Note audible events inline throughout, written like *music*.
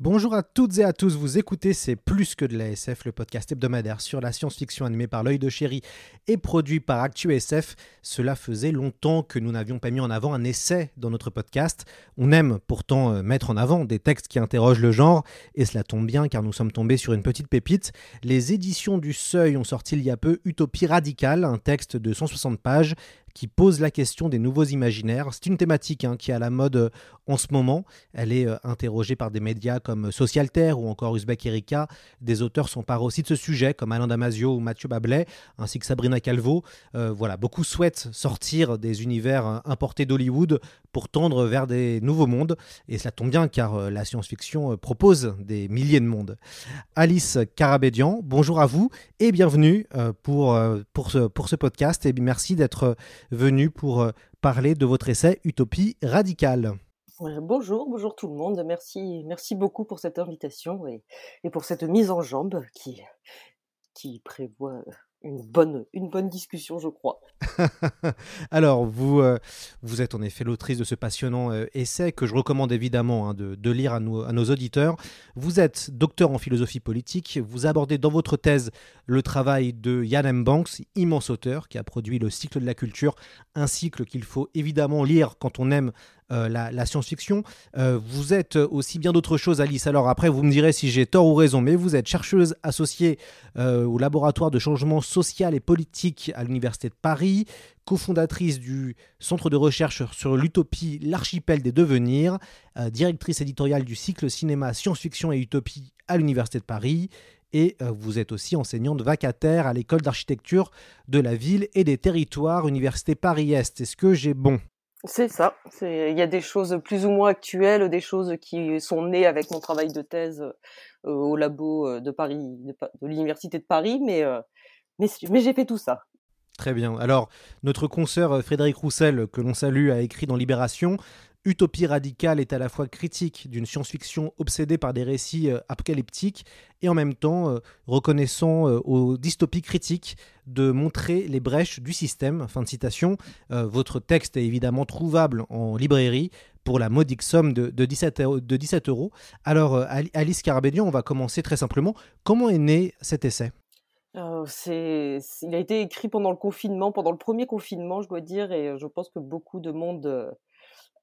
Bonjour à toutes et à tous, vous écoutez C'est plus que de la SF, le podcast hebdomadaire sur la science-fiction animé par l'œil de chéri et produit par ActuSF. Cela faisait longtemps que nous n'avions pas mis en avant un essai dans notre podcast. On aime pourtant euh, mettre en avant des textes qui interrogent le genre, et cela tombe bien car nous sommes tombés sur une petite pépite. Les éditions du Seuil ont sorti il y a peu Utopie radicale, un texte de 160 pages qui pose la question des nouveaux imaginaires. C'est une thématique hein, qui est à la mode euh, en ce moment. Elle est euh, interrogée par des médias comme Socialter ou encore Uzbek Erika. Des auteurs s'emparent aussi de ce sujet comme Alain Damasio ou Mathieu Bablet, ainsi que Sabrina Calvo. Euh, voilà, beaucoup souhaitent sortir des univers importés d'Hollywood pour tendre vers des nouveaux mondes. Et cela tombe bien car la science-fiction propose des milliers de mondes. Alice Carabédian, bonjour à vous et bienvenue pour, pour, ce, pour ce podcast. Et merci d'être venu pour euh, parler de votre essai Utopie radicale. Bonjour, bonjour tout le monde. Merci, merci beaucoup pour cette invitation et, pour cette mise en jambe qui, qui prévoit une bonne, une bonne discussion, je crois. *laughs* Alors, vous, euh, vous êtes en effet l'autrice de ce passionnant euh, essai que je recommande évidemment hein, de, de, lire à, à, nos auditeurs. Vous êtes docteur en philosophie politique. Vous abordez dans votre thèse le travail de Yann M. Banks, immense auteur qui a produit le cycle de la culture, un cycle qu'il faut évidemment lire quand on aime euh, la, science-fiction. Euh, vous êtes aussi bien d'autres choses, Alice. Alors après, vous me direz si j'ai tort ou raison, mais vous êtes chercheuse associée euh, au laboratoire de changement social et politique à l'Université de Paris, cofondatrice du Centre de recherche sur l'utopie L'archipel des devenirs, directrice éditoriale du cycle cinéma science-fiction et utopie à l'Université de Paris. Et vous êtes aussi enseignante vacataire à l'école d'architecture de la ville et des territoires, Université Paris-Est. Est-ce que j'ai bon? C'est ça. Il y a des choses plus ou moins actuelles, des choses qui sont nées avec mon travail de thèse euh, au labo de Paris, de, de l'université de Paris, mais, euh, mais, mais j'ai fait tout ça. Très bien. Alors, notre consoeur Frédéric Roussel, que l'on salue, a écrit dans Libération Utopie radicale est à la fois critique d'une science-fiction obsédée par des récits euh, apocalyptiques et en même temps euh, reconnaissant euh, aux dystopies critiques de montrer les brèches du système. Fin de citation. Votre texte est évidemment trouvable en librairie pour la modique somme de, de, 17, euros, de 17 euros. Alors, Alice Carabédian, on va commencer très simplement. Comment est né cet essai? Il a été écrit pendant le confinement, pendant le premier confinement, je dois dire, et je pense que beaucoup de monde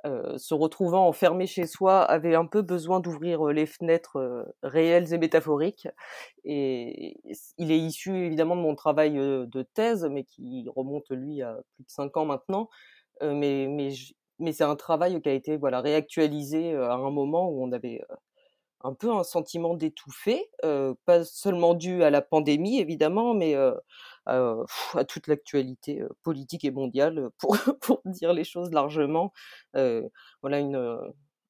euh, se retrouvant enfermé chez soi, avait un peu besoin d'ouvrir les fenêtres euh, réelles et métaphoriques. Et il est issu évidemment de mon travail euh, de thèse, mais qui remonte lui à plus de cinq ans maintenant. mais mais mais c'est un travail qui a été voilà réactualisé à un moment où on avait un peu un sentiment d'étouffer, euh, pas seulement dû à la pandémie évidemment, mais à toute l'actualité politique et mondiale, pour, *laughs* pour dire les choses largement. voilà une,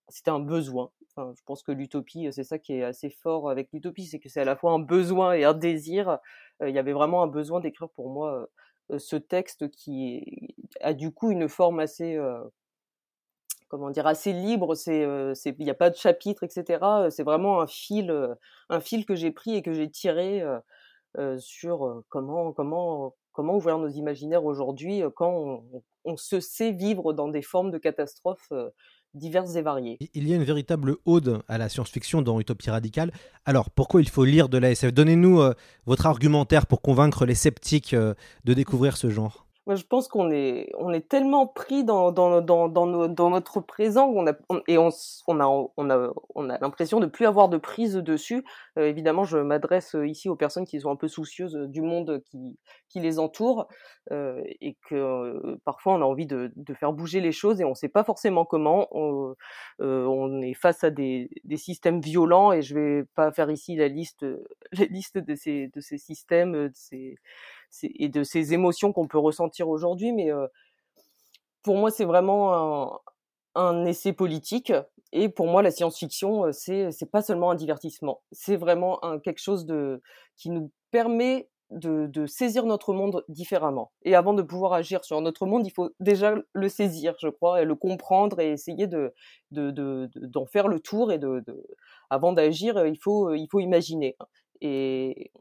c'était un besoin. Je pense que l'utopie, c'est ça qui est assez fort avec l'utopie, c'est que c'est à la fois un besoin et un désir. Il y avait vraiment un besoin d'écrire pour moi ce texte qui a du coup une forme assez comment dire assez libre c'est il n'y a pas de chapitre etc c'est vraiment un fil un fil que j'ai pris et que j'ai tiré sur comment comment comment ouvrir nos imaginaires aujourd'hui quand on, se sait vivre dans des formes de catastrophes diverses et variées. Il y a une véritable ode à la science-fiction dans Utopie radicale. Alors, pourquoi il faut lire de la SF Donnez-nous euh, votre argumentaire pour convaincre les sceptiques euh, de découvrir ce genre. Moi, je pense qu'on est, on est tellement pris dans, dans, dans, dans, notre présent on a, on, et on, a, on a, on a l'impression de plus avoir de prise dessus. Euh, évidemment, je m'adresse ici aux personnes qui sont un peu soucieuses du monde qui, qui les entoure euh, et que euh, parfois on a envie de, de, faire bouger les choses et on ne sait pas forcément comment. On, euh, on est face à des, des, systèmes violents et je vais pas faire ici la liste, *laughs* réaliste de ces, de ces systèmes de ces, et de ces émotions qu'on peut ressentir aujourd'hui. Mais pour moi, c'est vraiment un, essai politique. Et pour moi, la science-fiction, c'est c'est pas seulement un divertissement, c'est vraiment quelque chose de qui nous permet de, de, saisir notre monde différemment. Et avant de pouvoir agir sur notre monde, il faut déjà le saisir, je crois, et le comprendre et essayer de d'en de, de, faire le tour. Et de, avant d'agir, il faut il faut imaginer. Et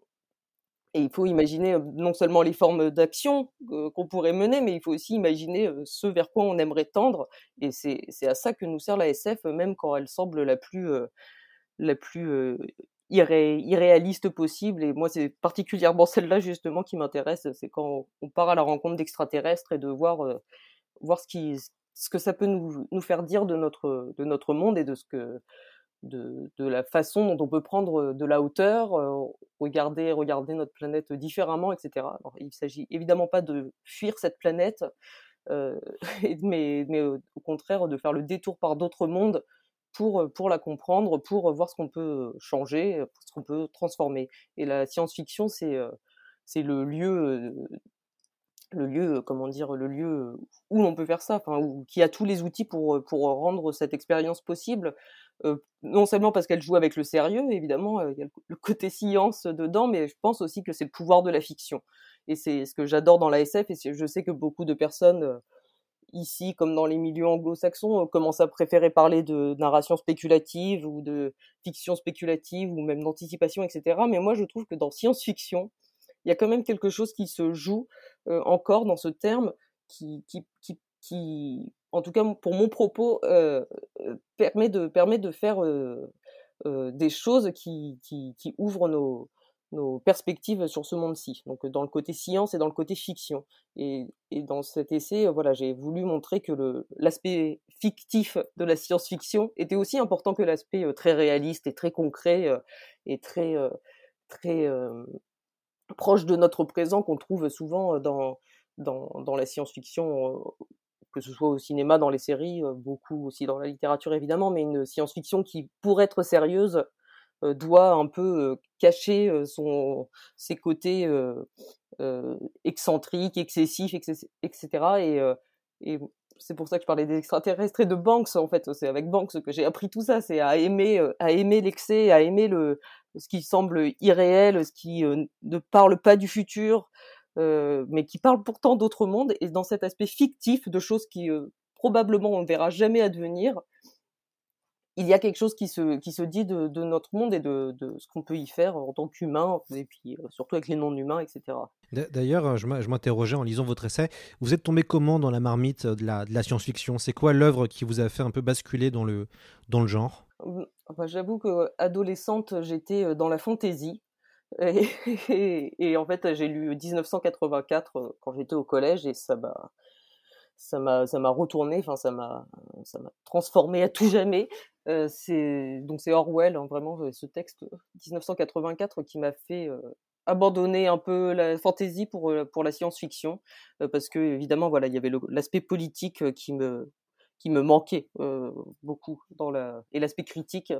il faut imaginer non seulement les formes d'action qu'on pourrait mener, mais il faut aussi imaginer ce vers quoi on aimerait tendre. Et c'est à ça que nous sert la SF, même quand elle semble la plus, la plus irréaliste possible. Et moi, c'est particulièrement *laughs* celle-là justement qui m'intéresse. C'est quand on part à la rencontre d'extraterrestres et de voir, voir ce, qui, ce que ça peut nous, nous faire dire de notre, de notre monde et de ce que de, de, la façon dont on peut prendre de la hauteur, regarder, regarder notre planète différemment, etc. Alors, il s'agit évidemment pas de fuir cette planète, euh, *laughs* mais, mais au contraire de faire le détour par d'autres mondes pour, pour la comprendre, pour voir ce qu'on peut changer, ce qu'on peut transformer. Et la science-fiction, c'est c'est le lieu le lieu, comment dire, le lieu où on peut faire ça, enfin, qui a tous les outils pour, pour rendre cette expérience possible, non seulement parce qu'elle joue avec le sérieux, évidemment, il y a le, côté science dedans, mais je pense aussi que c'est le pouvoir de la fiction. Et c'est ce que j'adore dans la SF, et je sais que beaucoup de personnes ici, comme dans les milieux anglo-saxons, commencent à préférer parler de narration spéculative ou de fiction spéculative ou même d'anticipation, etc. Mais moi, je trouve que dans science-fiction, il y a quand même quelque chose qui se joue encore dans ce terme qui, qui, qui, qui, en tout cas pour mon propos, euh, permet, de, permet de faire euh, euh, des choses qui, qui, qui ouvrent nos, nos perspectives sur ce monde-ci. Donc dans le côté science et dans le côté fiction. Et, et dans cet essai, voilà, j'ai voulu montrer que l'aspect fictif de la science-fiction était aussi important que l'aspect très réaliste et très concret et très très proche de notre présent qu'on trouve souvent dans dans, dans la science-fiction que ce soit au cinéma, dans les séries, beaucoup aussi dans la littérature évidemment, mais une science-fiction qui, pour être sérieuse, doit un peu cacher son, ses côtés excentriques, excessifs, etc. Et, et c'est pour ça que je parlais des extraterrestres et de Banks en fait. C'est avec Banks que j'ai appris tout ça. C'est à aimer, à aimer l'excès, à aimer le ce qui semble irréel, ce qui ne parle pas du futur, euh, mais qui parle pourtant d'autres mondes, et dans cet aspect fictif de choses qui euh, probablement on ne verra jamais advenir, il y a quelque chose qui se, qui se dit de, de notre monde et de, de ce qu'on peut y faire en tant qu'humain, et puis euh, surtout avec les non-humains, etc. D'ailleurs, je m'interrogeais en lisant votre essai, vous êtes tombé comment dans la marmite de la, de la science-fiction? C'est quoi l'œuvre qui vous a fait un peu basculer dans le, dans le genre? Enfin, J'avoue que adolescente, j'étais dans la fantaisie. *laughs* Et, en fait, j'ai lu 1984 euh, quand j'étais au collège et ça m'a ça m'a ça m'a retourné enfin ça m'a ça m'a transformé à tout jamais. Euh, donc c'est Orwell hein, vraiment euh, ce texte 1984 qui m'a fait abandonner un peu la fantaisie pour pour la science-fiction. Parce que évidemment voilà il y avait l'aspect politique qui me qui me manquait beaucoup dans la et l'aspect critique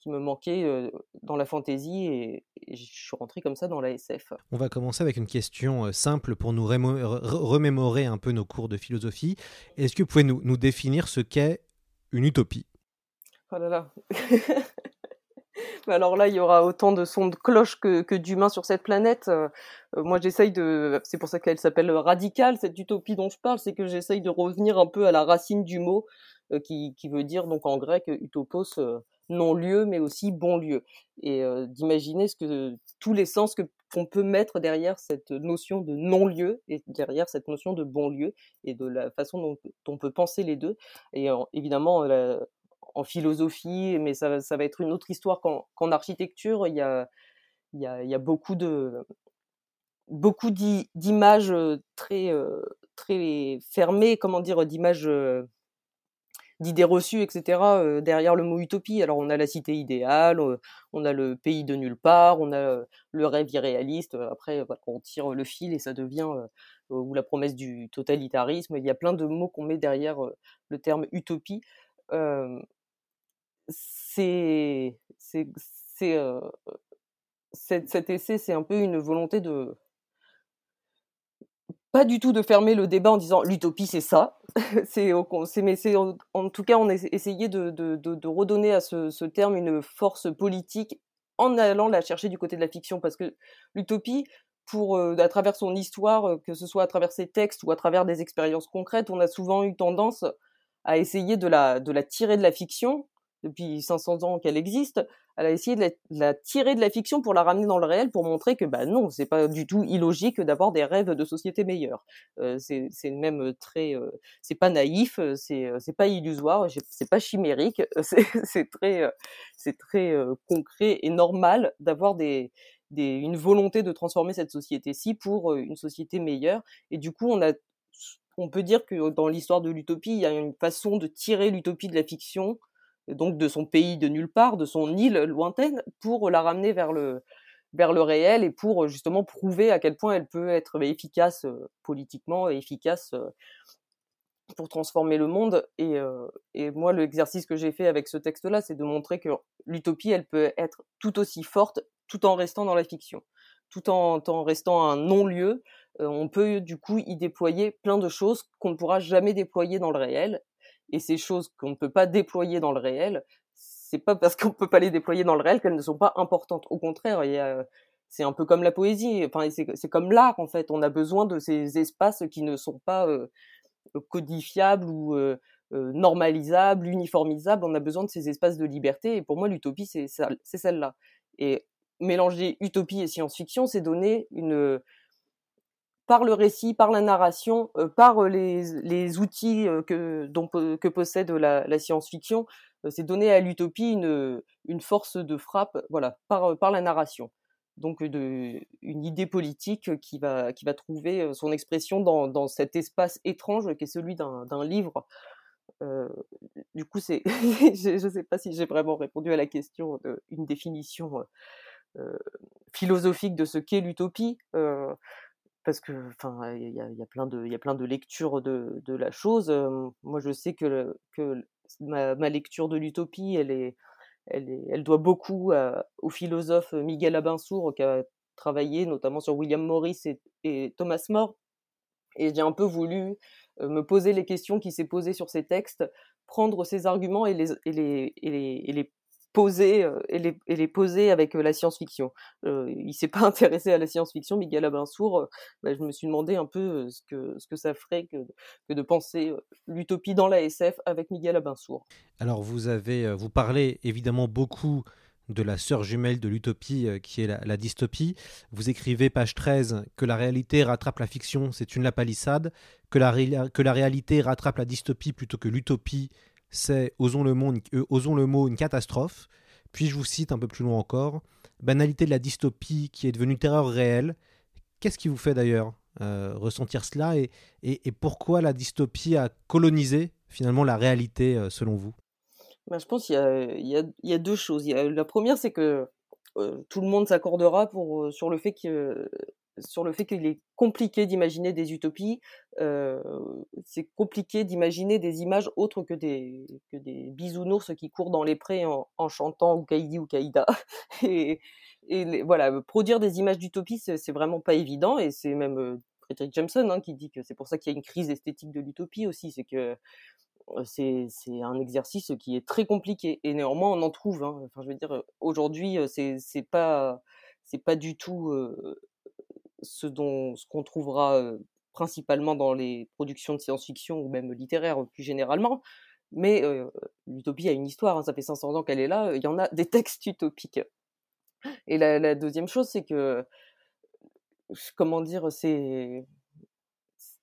qui me manquait dans la fantaisie et, je suis rentré comme ça dans la SF. On va commencer avec une question simple pour nous remémorer un peu nos cours de philosophie. Est-ce que vous pouvez nous, nous définir ce qu'est une utopie? Oh là là *laughs* Alors là, il y aura autant de sons de cloche que, que d'humains sur cette planète. moi, j'essaye de. C'est pour ça qu'elle s'appelle radicale, cette utopie dont je parle, c'est que j'essaye de revenir un peu à la racine du mot, qui, qui, veut dire donc en grec utopos non-lieu, mais aussi bon-lieu. Et d'imaginer ce que tous les sens que qu'on peut mettre derrière cette notion de non-lieu et derrière cette notion de bon-lieu et de la façon dont, on peut penser les deux. Et évidemment, en philosophie, mais ça, ça, va être une autre histoire qu'en architecture. Il y a, y a, y a beaucoup de beaucoup d'images très très fermées, comment dire, d'images d'idées reçues, etc. Euh, derrière le mot utopie. Alors on a la cité idéale, euh, on a le pays de nulle part, on a euh, le rêve irréaliste. Après, on tire le fil et ça devient ou la promesse du totalitarisme. Il y a plein de mots qu'on met derrière le terme utopie. c'est c'est cet, cet essai, c'est un peu une volonté de pas du tout de fermer le débat en disant l'utopie c'est ça. *laughs* c'est, mais c'est en, tout cas on a essayé de, redonner à ce, terme une force politique en allant la chercher du côté de la fiction parce que l'utopie, pour euh, à travers son histoire, euh, que ce soit à travers ses textes ou à travers des expériences concrètes, on a souvent eu tendance à essayer de la tirer de la fiction depuis 500 ans qu'elle existe, elle a essayé de la, de la, tirer de la fiction pour la ramener dans le réel, pour montrer que bah non, c'est pas du tout illogique d'avoir des rêves de société meilleure. Euh, c'est même très, euh, c'est pas naïf, c'est c'est pas illusoire, c'est pas chimérique, *laughs* c'est très c'est très euh, concret et normal d'avoir des, des une volonté de transformer cette société-ci pour une société meilleure. Et du coup, on a on peut dire que dans l'histoire de l'utopie, il y a une façon de tirer l'utopie de la fiction donc de son pays de nulle part, de son île lointaine, pour la ramener vers le, vers le réel et pour justement prouver à quel point elle peut être efficace euh, politiquement et efficace euh, pour transformer le monde. Et, euh, et moi, l'exercice que j'ai fait avec ce texte-là, c'est de montrer que l'utopie, elle peut être tout aussi forte tout en restant dans la fiction, tout en restant un non-lieu. on peut du coup y déployer plein de choses qu'on ne pourra jamais déployer dans le réel et ces choses qu'on ne peut pas déployer dans le réel, c'est pas parce qu'on peut pas les déployer dans le réel qu'elles ne sont pas importantes. Au contraire, il y a, c'est un peu comme la poésie. Enfin, c'est comme l'art en fait. On a besoin de ces espaces qui ne sont pas euh, codifiables ou euh, euh, normalisables, uniformisables. On a besoin de ces espaces de liberté. Et pour moi, l'utopie, c'est celle-là. Et mélanger utopie et science-fiction, c'est donner une par le récit, par la narration, euh, par euh, les, les, outils euh, que, que possède la, science-fiction, c'est donner à l'utopie une, une force de frappe, voilà, par, par la narration. Donc de, une idée politique qui va, qui va trouver son expression dans, dans cet espace étrange qui est celui d'un livre. Du coup, *laughs* je ne sais pas si j'ai vraiment répondu à la question d'une définition philosophique de ce qu'est l'utopie. Parce que enfin il y a, plein de il y a plein de lectures de, la chose moi je sais que que ma, lecture de l'utopie elle est elle est elle doit beaucoup au philosophe Miguel Abinsour qui a travaillé notamment sur William Morris et, et Thomas More. Et j'ai un peu voulu me poser les questions qui s'est posées sur ces textes prendre ces arguments et les et les, et les, et les poser euh, et, les, poser avec euh, la science-fiction. Euh, il s'est pas *laughs* intéressé à la science-fiction, Miguel Abinsour. Bah, je me suis demandé un peu ce que ça ferait que, de penser l'utopie dans la SF avec Miguel Abinsour. Alors vous avez vous parlez évidemment beaucoup de la sœur jumelle de l'utopie qui est la, dystopie. Vous écrivez page 13 que la réalité rattrape la fiction, c'est une la palissade, que la, que la réalité rattrape la dystopie plutôt que l'utopie, c'est, osons le, mot, euh, osons le mot, une catastrophe. Puis je vous cite un peu plus loin encore, banalité de la dystopie qui est devenue terreur réelle. Qu'est-ce qui vous fait d'ailleurs euh, ressentir cela et, pourquoi la dystopie a colonisé finalement la réalité euh, selon vous? Ben, Je pense qu'il y, a, deux choses. La première, c'est que tout le monde s'accordera pour sur le fait que sur le fait qu'il est compliqué d'imaginer des utopies, euh, c'est compliqué d'imaginer des images autres que des, que des bisounours qui courent dans les prés en, chantant ou Kaidi ou Kaïda. *laughs* Et, voilà, produire des images d'utopie, c'est vraiment pas évident, et c'est même euh, Frederick Jameson hein, qui dit que c'est pour ça qu'il y a une crise esthétique de l'utopie aussi, c'est que euh, c'est un exercice qui est très compliqué et néanmoins on en trouve. Hein. Enfin, je veux dire, aujourd'hui, c'est pas c'est pas du tout ce dont ce qu'on trouvera principalement dans les productions de science-fiction ou même littéraires plus généralement. Mais euh, l'utopie a une histoire, hein, ça fait 500 ans qu'elle est là, il y en a des *laughs* textes utopiques. Et la, la deuxième chose, c'est que, comment dire, c'est,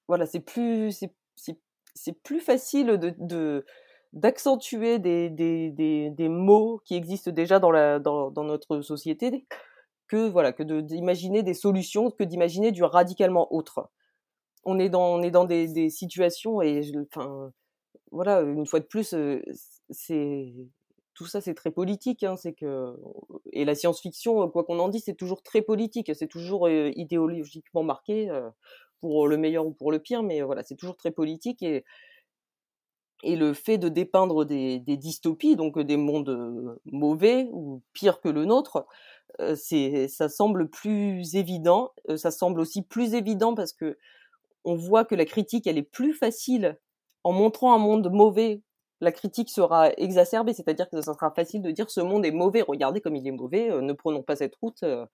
voilà, c'est plus, c'est plus facile de, de d'accentuer des, des, des, des, mots qui existent déjà dans, la, dans, dans notre société que voilà que d'imaginer des solutions, que d'imaginer du radicalement autre. On est dans on est dans des, situations et enfin voilà une fois de plus euh, c'est tout ça c'est très politique hein, c'est que et la science-fiction quoi qu'on en dise c'est toujours très politique c'est toujours euh, idéologiquement marqué euh, pour le meilleur ou pour le pire mais voilà c'est toujours très politique et et le fait de dépeindre des, des dystopies donc des mondes mauvais ou pires que le nôtre c'est ça semble plus évident. ça semble aussi plus évident parce que on voit que la critique elle est plus facile en montrant un monde mauvais la critique sera exacerbée, c'est-à-dire que ça sera facile de dire ce monde est mauvais, regardez comme il est mauvais, euh, ne prenons pas cette route, euh,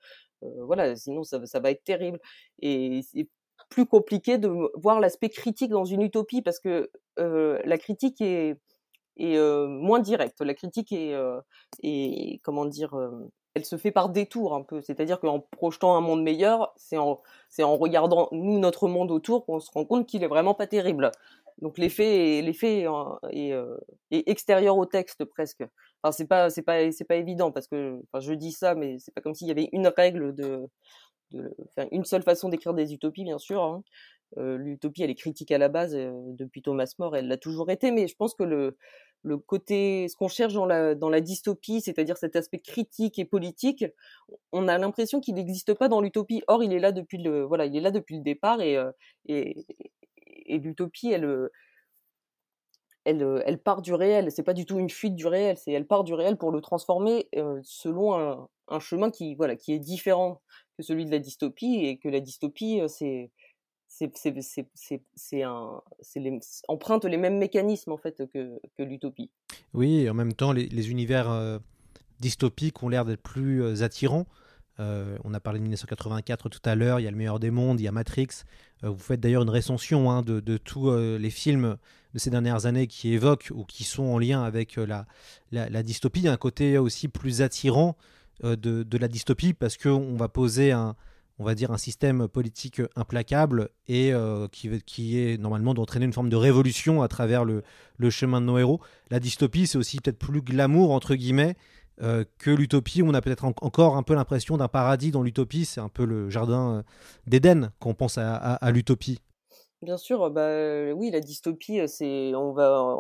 euh, voilà, sinon ça, va être terrible. Et c'est plus compliqué de voir l'aspect critique dans une utopie parce que la critique est, est moins directe, la critique est, est comment dire, elle se fait par détour un peu, c'est-à-dire qu'en projetant un monde meilleur, c'est en, regardant nous notre monde autour qu'on se rend compte qu'il est vraiment pas terrible. Donc l'effet l'effet est, euh, est, extérieur au texte presque. Enfin c'est pas c'est pas c'est pas évident parce que je dis ça mais c'est pas comme s'il y avait une règle de, une seule façon d'écrire des utopies bien sûr. Hein. Euh, l'utopie elle est critique à la base euh, depuis Thomas More elle l'a toujours été mais je pense que le le côté ce qu'on cherche dans la dans la dystopie c'est-à-dire cet aspect critique et politique on a l'impression qu'il n'existe pas dans l'utopie or il est là depuis le voilà il est là depuis le départ et et, et l'utopie, elle, euh, elle, euh, elle part du réel. C'est pas du tout une fuite du réel. C'est elle part du réel pour le transformer euh, selon un, un, chemin qui, voilà, qui est différent que celui de la dystopie et que la dystopie, c'est c'est un, les, emprunte les mêmes mécanismes en fait que, que l'utopie. Oui, et en même temps, les, univers dystopiques ont l'air d'être plus attirants. Euh, on a parlé de 1984 tout à l'heure, il y a Le meilleur des mondes, il y a Matrix. Euh, vous faites d'ailleurs une recension hein, de, tous euh, les films de ces dernières années qui évoquent ou qui sont en lien avec la, la, dystopie. Il y a un côté aussi plus attirant de, la dystopie parce qu'on va poser un, on va dire, un système politique implacable et qui, qui, est normalement d'entraîner une forme de révolution à travers le, chemin de nos héros. La dystopie, c'est aussi peut-être plus glamour, entre guillemets, euh, que l'utopie, on a peut-être encore un peu l'impression d'un paradis dans l'utopie. C'est un peu le jardin euh, d'Éden qu'on pense à, l'utopie. Bien sûr, bah, euh, oui, la dystopie, c'est on va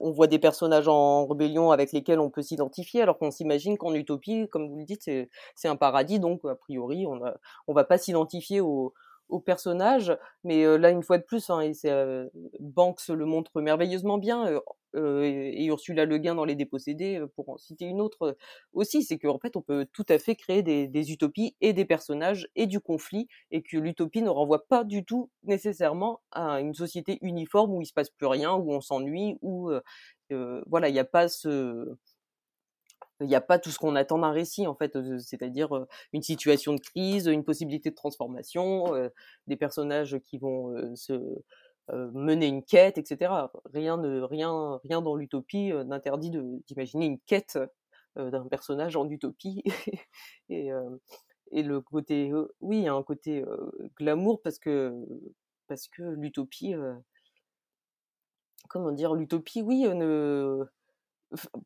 voit des personnages en rébellion avec lesquels on peut s'identifier, alors qu'on s'imagine qu'en utopie, comme vous le dites, c'est un paradis, donc a priori, on ne on va pas s'identifier aux, au personnage. Mais là, une fois de plus, hein, et Banks le montre merveilleusement bien, et Ursula Le Guin dans Les Dépossédés, pour en citer une autre aussi, c'est qu'en fait, on peut tout à fait créer des, utopies et des personnages et du conflit, et que l'utopie ne renvoie pas du tout nécessairement à une société uniforme où il se passe plus rien, où on s'ennuie, où voilà, il n'y a pas ce il n'y a pas tout ce qu'on attend d'un récit en fait, c'est-à-dire une situation de crise, une possibilité de transformation, des personnages qui vont se mener une quête, etc. Rien ne rien rien dans l'utopie n'interdit d'imaginer une quête d'un personnage en utopie *laughs* et et le côté oui il y a un côté glamour parce que parce que l'utopie comment dire l'utopie oui ne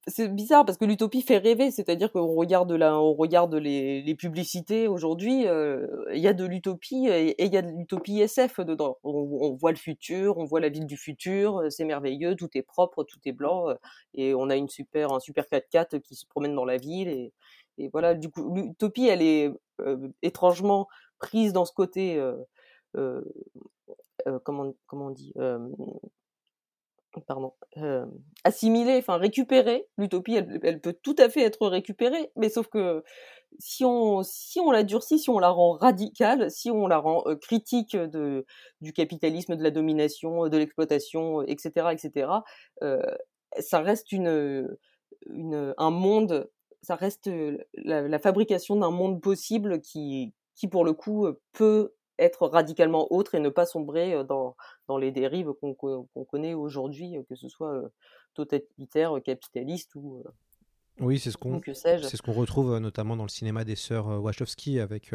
c'est bizarre parce que l'utopie fait rêver, c'est-à-dire qu'on regarde là, on regarde les, les publicités aujourd'hui, euh, il y a de l'utopie et il y a de l'utopie SF dedans. On, voit le futur, on voit la ville du futur, euh, c'est merveilleux, tout est propre, tout est blanc euh, et on a une super un super 4x4 qui se promène dans la ville et, et voilà. Du coup, l'utopie, elle est étrangement prise dans ce côté. comment comment on dit pardon, euh, assimiler, enfin récupérer. L'utopie, elle, peut tout à fait être récupérée, mais sauf que si on, si on la durcit, si on la rend radicale, si on la rend euh, critique de, du capitalisme, de la domination, de l'exploitation, etc., etc., euh, ça reste une, une, un monde, ça reste la, la fabrication d'un monde possible qui, qui pour le coup peut être radicalement autre et ne pas sombrer dans, dans les dérives qu'on connaît aujourd'hui, que ce soit totalitaire, capitaliste ou. Oui, c'est ce qu'on c'est ce qu'on retrouve notamment dans le cinéma des sœurs Wachowski avec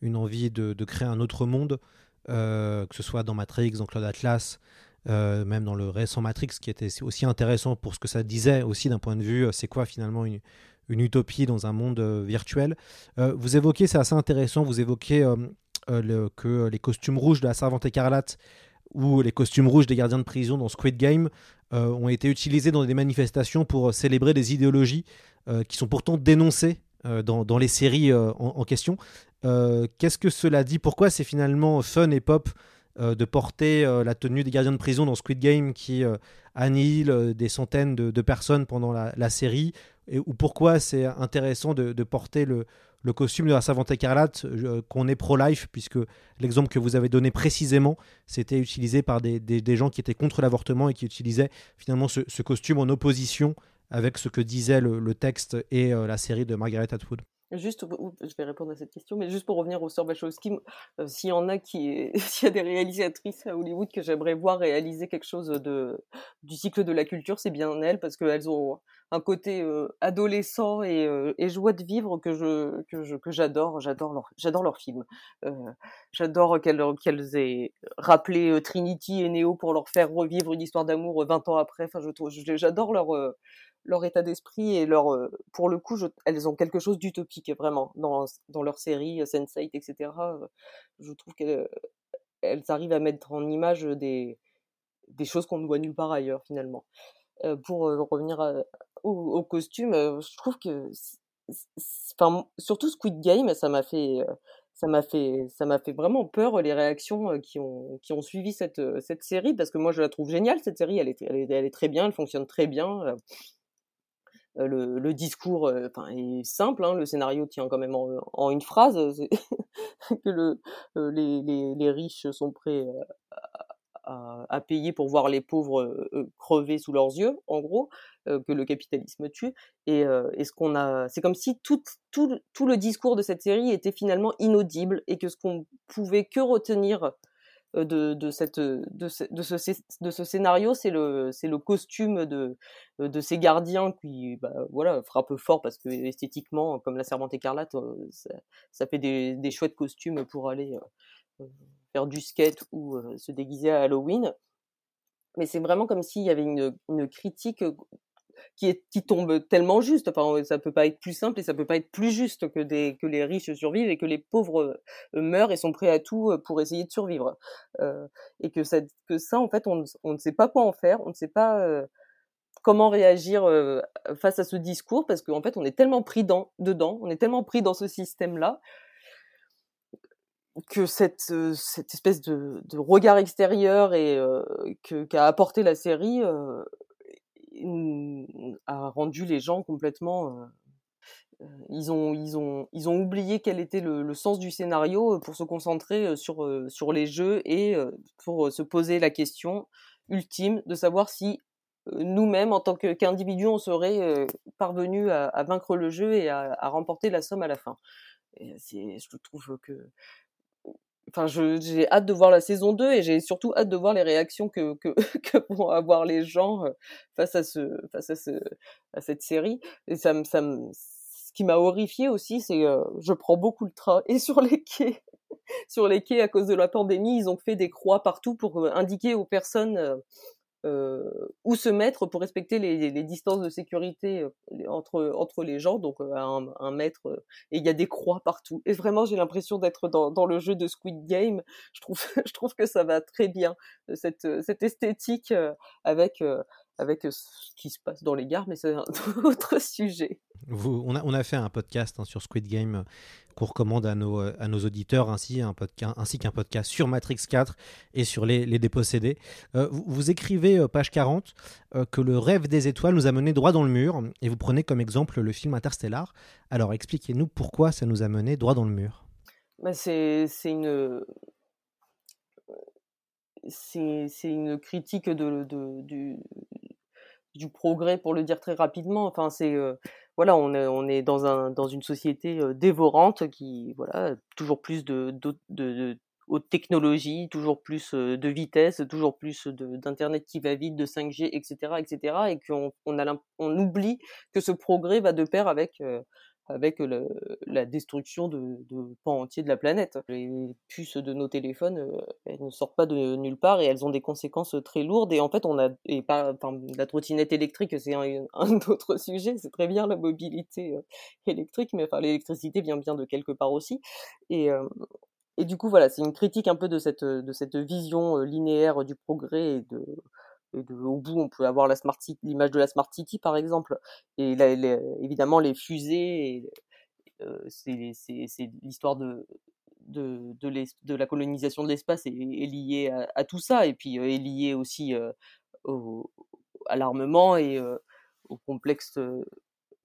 une envie de, de, créer un autre monde, que ce soit dans Matrix, dans Claude Atlas, même dans le récent Matrix, qui était aussi intéressant pour ce que ça disait aussi d'un point de vue, c'est quoi finalement une, une, utopie dans un monde virtuel. vous évoquez, c'est assez intéressant, vous évoquez euh, que les costumes rouges de la Servante écarlate ou les costumes rouges des gardiens de prison dans Squid Game euh, ont été utilisés dans des manifestations pour célébrer des idéologies euh, qui sont pourtant dénoncées dans, les séries en, question. Qu'est-ce que cela dit? Pourquoi c'est finalement fun et pop de porter la tenue des gardiens de prison dans Squid Game qui annihile des centaines de, personnes pendant la, série? Et, Ou pourquoi c'est intéressant de, porter le, le costume de la savante écarlate, qu'on est pro-life, puisque l'exemple que vous avez donné précisément, c'était utilisé par des, gens qui étaient contre l'avortement et qui utilisaient finalement ce, costume en opposition avec ce que disait le, texte et la série de Margaret Atwood. Juste, je vais répondre à cette question, mais juste pour revenir au sœurs Wachowski, euh, s'il y en a qui, *laughs* s'il y a des réalisatrices à Hollywood que j'aimerais voir réaliser quelque chose de du cycle de la culture, c'est bien elles parce qu'elles ont un côté euh, adolescent et, euh, et, joie de vivre que je que je que j'adore. J'adore leur j'adore leurs films. j'adore qu'elles qu'elles aient rappelé Trinity et Neo pour leur faire revivre une histoire d'amour 20 ans après. Enfin, je j'adore leur leur état d'esprit et leur, euh, pour le coup, elles ont quelque chose d'utopique vraiment dans, dans leur série euh, Sense8, etc. Euh, je trouve qu'elles elles arrivent à mettre en image des, des choses qu'on ne voit nulle part ailleurs finalement. pour revenir au, costume, je trouve que, enfin, surtout Squid Game, ça m'a fait, ça m'a fait, ça m'a fait vraiment peur les réactions qui ont, qui ont suivi cette, cette série parce que moi je la trouve géniale cette série, elle est, elle est, elle est très bien, elle fonctionne très bien le, discours est simple, hein, le scénario tient quand même en, une phrase, *laughs* que le, les, riches sont prêts à, payer pour voir les pauvres crever sous leurs yeux, en gros, que le capitalisme tue. Et, ce qu'on a, c'est comme si tout, tout, tout, le discours de cette série était finalement inaudible et que ce qu'on pouvait que retenir de, de, cette, de, ce, de, ce, de ce scénario, c'est le, c'est le costume de, de ces gardiens qui bah, voilà, frappe fort parce que esthétiquement, comme la Servante écarlate, ça, fait des, des, chouettes costumes pour aller faire du skate ou se déguiser à Halloween. Mais c'est vraiment comme s'il y avait une, une critique qui, tombe tellement juste. Enfin, ça peut pas être plus simple et ça peut pas être plus juste que, que les riches survivent et que les pauvres euh, meurent et sont prêts à tout euh, pour essayer de survivre. Euh, et que ça, que ça, en fait, on, ne sait pas quoi en faire, on ne sait pas euh, comment réagir face à ce discours parce qu'en fait, on est tellement pris dans, dedans, on est tellement pris dans ce système-là que cette, espèce de, regard extérieur et qu'a apporté la série a rendu les gens complètement ils ont, ils, ont, ils ont oublié quel était le, sens du scénario pour se concentrer sur, sur les jeux et pour se poser la question ultime de savoir si nous-mêmes, en tant qu'individus, on serait parvenus à, vaincre le jeu et à, à, remporter la somme à la fin. Et je trouve que enfin, j'ai hâte de voir la saison 2 et j'ai surtout hâte de voir les réactions que, que, *laughs* que vont avoir les gens euh, face à ce, face à ce, à cette série. Et ça me, ça me, ce qui m'a horrifié aussi, c'est euh, je prends beaucoup le train et sur les quais, *laughs* sur les quais à cause de la pandémie, ils ont fait des croix partout pour euh, indiquer aux personnes euh, euh, où se mettre pour respecter les, les, distances de sécurité euh, entre entre les gens, donc euh, un, un mètre. et il y a des croix partout. Et vraiment, j'ai l'impression d'être dans, dans le jeu de Squid Game. Je trouve *laughs* je trouve que ça va très bien cette cette esthétique avec avec ce qui se passe dans les gares, mais c'est un *laughs* autre sujet. Vous, on, a, on a fait un podcast hein, sur Squid Game euh, qu'on recommande à nos, à nos auditeurs, ainsi, un podcast, ainsi qu'un podcast sur Matrix 4 et sur les, les dépossédés. Euh, vous, écrivez, euh, page 40, que le rêve des étoiles nous a mené droit dans le mur, et vous prenez comme exemple le film Interstellar. Alors expliquez-nous pourquoi ça nous a mené droit dans le mur. Bah c'est une c'est une critique de, de, du, du progrès pour le dire très rapidement. Enfin, c'est euh, voilà, on est, on est dans un dans une société euh, dévorante qui voilà toujours plus de, de, de, haute technologie, toujours plus euh, de vitesse, toujours plus d'internet qui va vite, de 5G, etc., etc., et qu'on on a on oublie que ce progrès va de pair avec avec la destruction de, pans entiers de la planète. Les puces de nos téléphones, euh, elles ne sortent pas de nulle part et elles ont des conséquences très lourdes. Et en fait, on a et pas, enfin, la trottinette électrique, c'est un, *laughs* autre sujet. C'est très bien la mobilité euh, électrique, mais enfin, l'électricité vient bien de quelque part aussi. Et euh, et du coup, voilà, c'est une critique un peu de cette de cette vision linéaire du progrès et de au bout, on peut avoir la smart l'image de la smart city par exemple, et évidemment les fusées, euh, c'est l'histoire de la colonisation de l'espace est, est, liée à, tout ça, et puis euh, est liée aussi euh, à l'armement et au complexe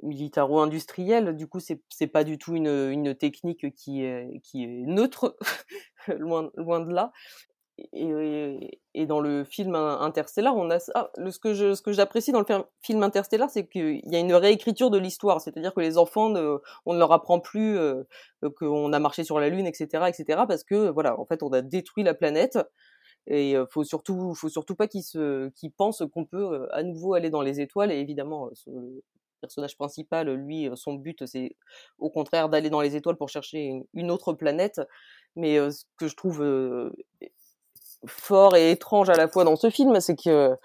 militaro-industrielle. Du coup, c'est pas du tout une, technique qui est neutre, *laughs* loin de là. Et, et, dans le film Interstellar, on a ah, ce que je ce que j'apprécie dans le film Interstellar, c'est qu'il y a une réécriture de l'histoire, c'est-à-dire que les enfants, ne, on ne leur apprend plus euh, qu'on a marché sur la lune, etc., etc., parce que voilà, en fait, on a détruit la planète. Et faut surtout, faut surtout pas qu'ils se, qu'ils pensent qu'on peut à nouveau aller dans les étoiles. Et évidemment, ce, personnage principal, lui, son but, c'est au contraire d'aller dans les étoiles pour chercher une, autre planète. Mais ce que je trouve fort et étrange à la fois dans ce film, c'est que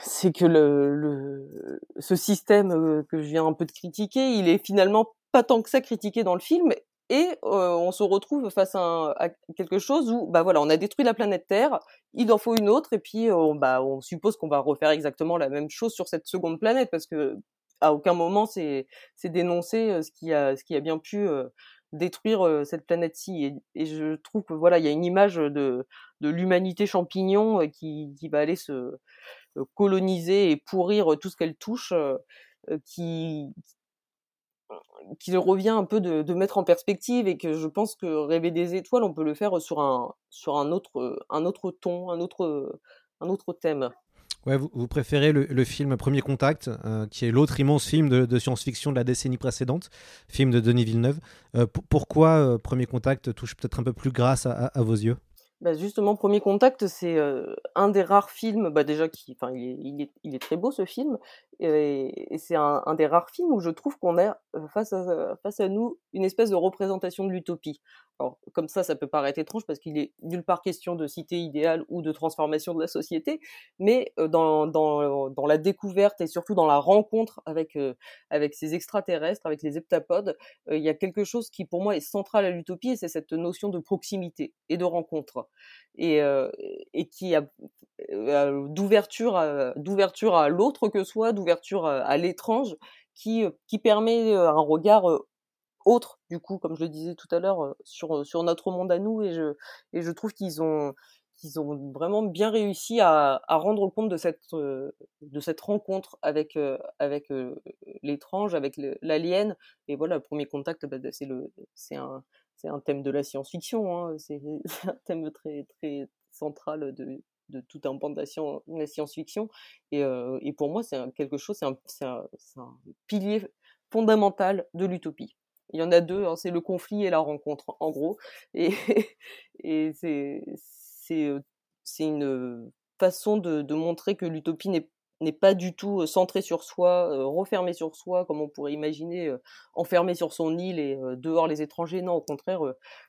c'est que le, le, ce système que je viens un peu de critiquer, il est finalement pas tant que ça critiqué dans le film, et on se retrouve face à, quelque chose où bah voilà on a détruit la planète Terre il en faut une autre et puis on, bah on suppose qu'on va refaire exactement la même chose sur cette seconde planète parce que à aucun moment c'est dénoncé ce qui a ce qui a bien pu détruire cette planète-ci et, je trouve que voilà il y a une image de de l'humanité champignon qui qui va aller se coloniser et pourrir tout ce qu'elle touche qui qu'il revient un peu de, de, mettre en perspective et que je pense que rêver des étoiles, on peut le faire sur un, sur un, autre, un autre ton, un autre, un autre thème. Ouais, vous, préférez le, film Premier Contact, euh, qui est l'autre immense film de, science-fiction de la décennie précédente, film de Denis Villeneuve. Euh, pourquoi euh, Premier Contact touche peut-être un peu plus grâce à, vos yeux? Bah justement, Premier Contact, c'est un des rares films, bah déjà, qui, enfin, il est, il, est, il est très beau ce film, et, c'est un, un, des rares films où je trouve qu'on a face à, face à nous une espèce de représentation de l'utopie. Alors, comme ça, ça peut paraître étrange parce qu'il est nulle part question de cité idéale ou de transformation de la société, mais dans, dans, dans la découverte et surtout dans la rencontre avec, avec ces extraterrestres, avec les heptapodes, il y a quelque chose qui pour moi est central à l'utopie et c'est cette notion de proximité et de rencontre et, et qui a d'ouverture d'ouverture à l'autre que soi, d'ouverture à, l'étrange, qui, qui permet un regard autre, du coup, comme je le disais tout à l'heure, sur, sur notre monde à nous. Et je, et je trouve qu'ils ont, qu'ils ont vraiment bien réussi à, à rendre compte de cette, de cette rencontre avec, avec l'étrange, avec l'alien. Et voilà, le premier contact, bah, c'est le, c'est un, c'est un thème de la science-fiction. Hein. *laughs* C'est un thème très, très central de, de tout un pan de la, science-fiction. Et, et, pour moi, c'est quelque chose, c'est un, un, pilier fondamental de l'utopie. Il y en a deux, hein, c'est le conflit et la rencontre, en gros. *laughs* Et, et c'est une façon de, de montrer que l'utopie n'est n'est pas du tout centré sur soi, refermé sur soi, comme on pourrait imaginer, enfermé sur son île et dehors les étrangers. Non, au contraire,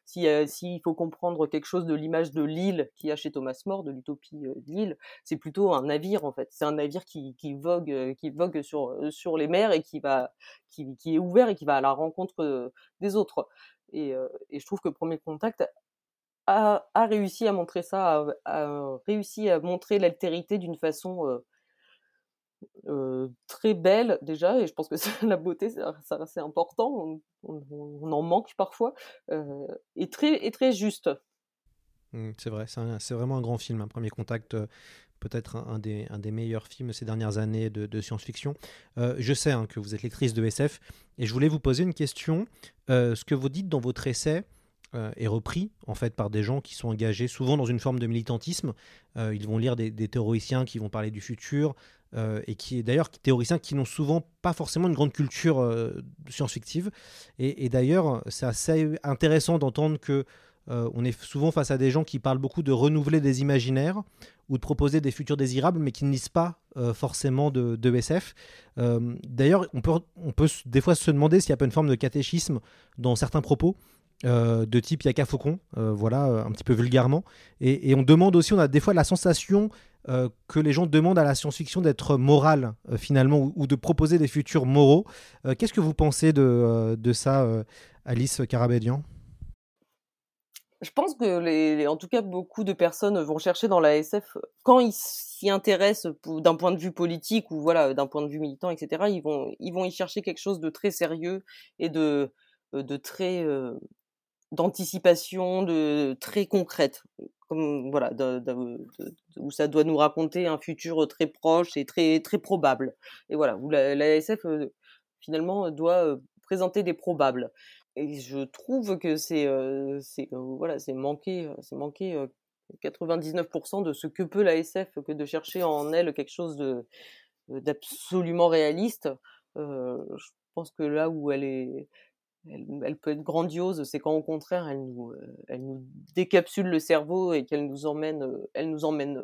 s'il si, faut comprendre quelque chose de l'image de l'île qu'il y a chez Thomas More, de l'utopie de l'île, c'est plutôt un navire en fait. C'est un navire qui, qui vogue, qui vogue sur, sur les mers et qui va, qui, qui, est ouvert et qui va à la rencontre des autres. Et, je trouve que Premier Contact a, a, réussi à montrer ça, a réussi à montrer l'altérité d'une façon très belle déjà, et je pense que *laughs* la beauté, c'est important, on, en manque parfois, et, très, et très juste. Mmh, c'est vrai, c'est vraiment un grand film, un premier contact, peut-être un, des, un des meilleurs films ces dernières années de, science-fiction. je sais hein, que vous êtes lectrice de SF, et je voulais vous poser une question. ce que vous dites dans votre essai, est repris en fait par des gens qui sont engagés souvent dans une forme de militantisme. ils vont lire des, théoriciens qui vont parler du futur, euh, et qui d'ailleurs théoriciens qui n'ont souvent pas forcément une grande culture euh, science-fictive. Et, d'ailleurs, c'est assez intéressant d'entendre que euh, on est souvent face à des gens qui parlent beaucoup de renouveler des imaginaires ou de proposer des futurs désirables, mais qui ne lisent pas forcément de, de SF. D'ailleurs, on peut, on peut des fois se demander s'il n'y a pas une forme de catéchisme dans certains propos. De type Yaka Faucon, voilà, un petit peu vulgairement. Et, on demande aussi, on a des fois la sensation euh, que les gens demandent à la science-fiction d'être morale euh, finalement ou, de proposer des futurs moraux. Euh, qu'est-ce que vous pensez de, ça, Alice Carabédian? Je pense que, en tout cas, beaucoup de personnes vont chercher dans la SF, quand ils s'y intéressent d'un point de vue politique ou voilà, d'un point de vue militant, etc., ils vont, ils vont y chercher quelque chose de très sérieux et de, de très, d'anticipation, de très concrète comme voilà, où ça doit nous raconter un futur très proche et très très probable. Et voilà, où la, SF finalement doit présenter des probables. Et je trouve que c'est c'est voilà, c'est manqué, c'est manqué 99% de ce que peut la SF que de chercher en elle quelque chose de d'absolument réaliste. je pense que là où elle est elle, peut être grandiose, c'est quand au contraire elle nous, elle nous décapsule le cerveau et qu'elle nous emmène, elle nous emmène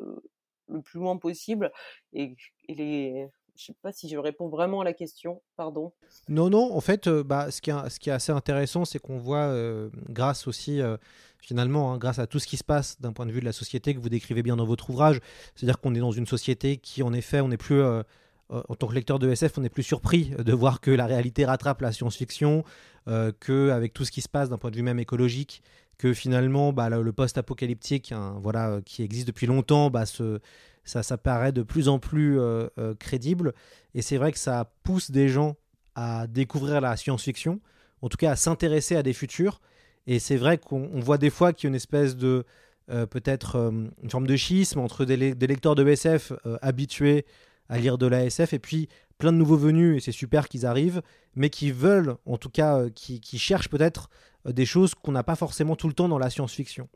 le plus loin possible. Et, et les, sais pas si je réponds vraiment à la question, pardon. Non, non, en fait, euh, bah, ce, qui est, assez intéressant, c'est qu'on voit, euh, grâce aussi, euh, finalement, hein, grâce à tout ce qui se passe d'un point de vue de la société que vous décrivez bien dans votre ouvrage, c'est-à-dire qu'on est dans une société qui, en effet, on n'est plus, en tant que lecteur de SF, on n'est plus surpris de voir que la réalité rattrape la science-fiction, qu'avec tout ce qui se passe d'un point de vue même écologique, que finalement, bah, le post-apocalyptique, hein, voilà, qui existe depuis longtemps, bah, ça, paraît de plus en plus euh, euh, crédible. Et c'est vrai que ça pousse des gens à découvrir la science-fiction, en tout cas à s'intéresser à des futurs. Et c'est vrai qu'on voit des fois qu'il y a une espèce de, euh, peut-être une forme de schisme entre des, lecteurs de SF habitués à lire de la SF et puis plein de nouveaux venus, et c'est super qu'ils arrivent, mais qui veulent, en tout cas, qui cherchent peut-être des choses qu'on n'a pas forcément tout le temps dans la science-fiction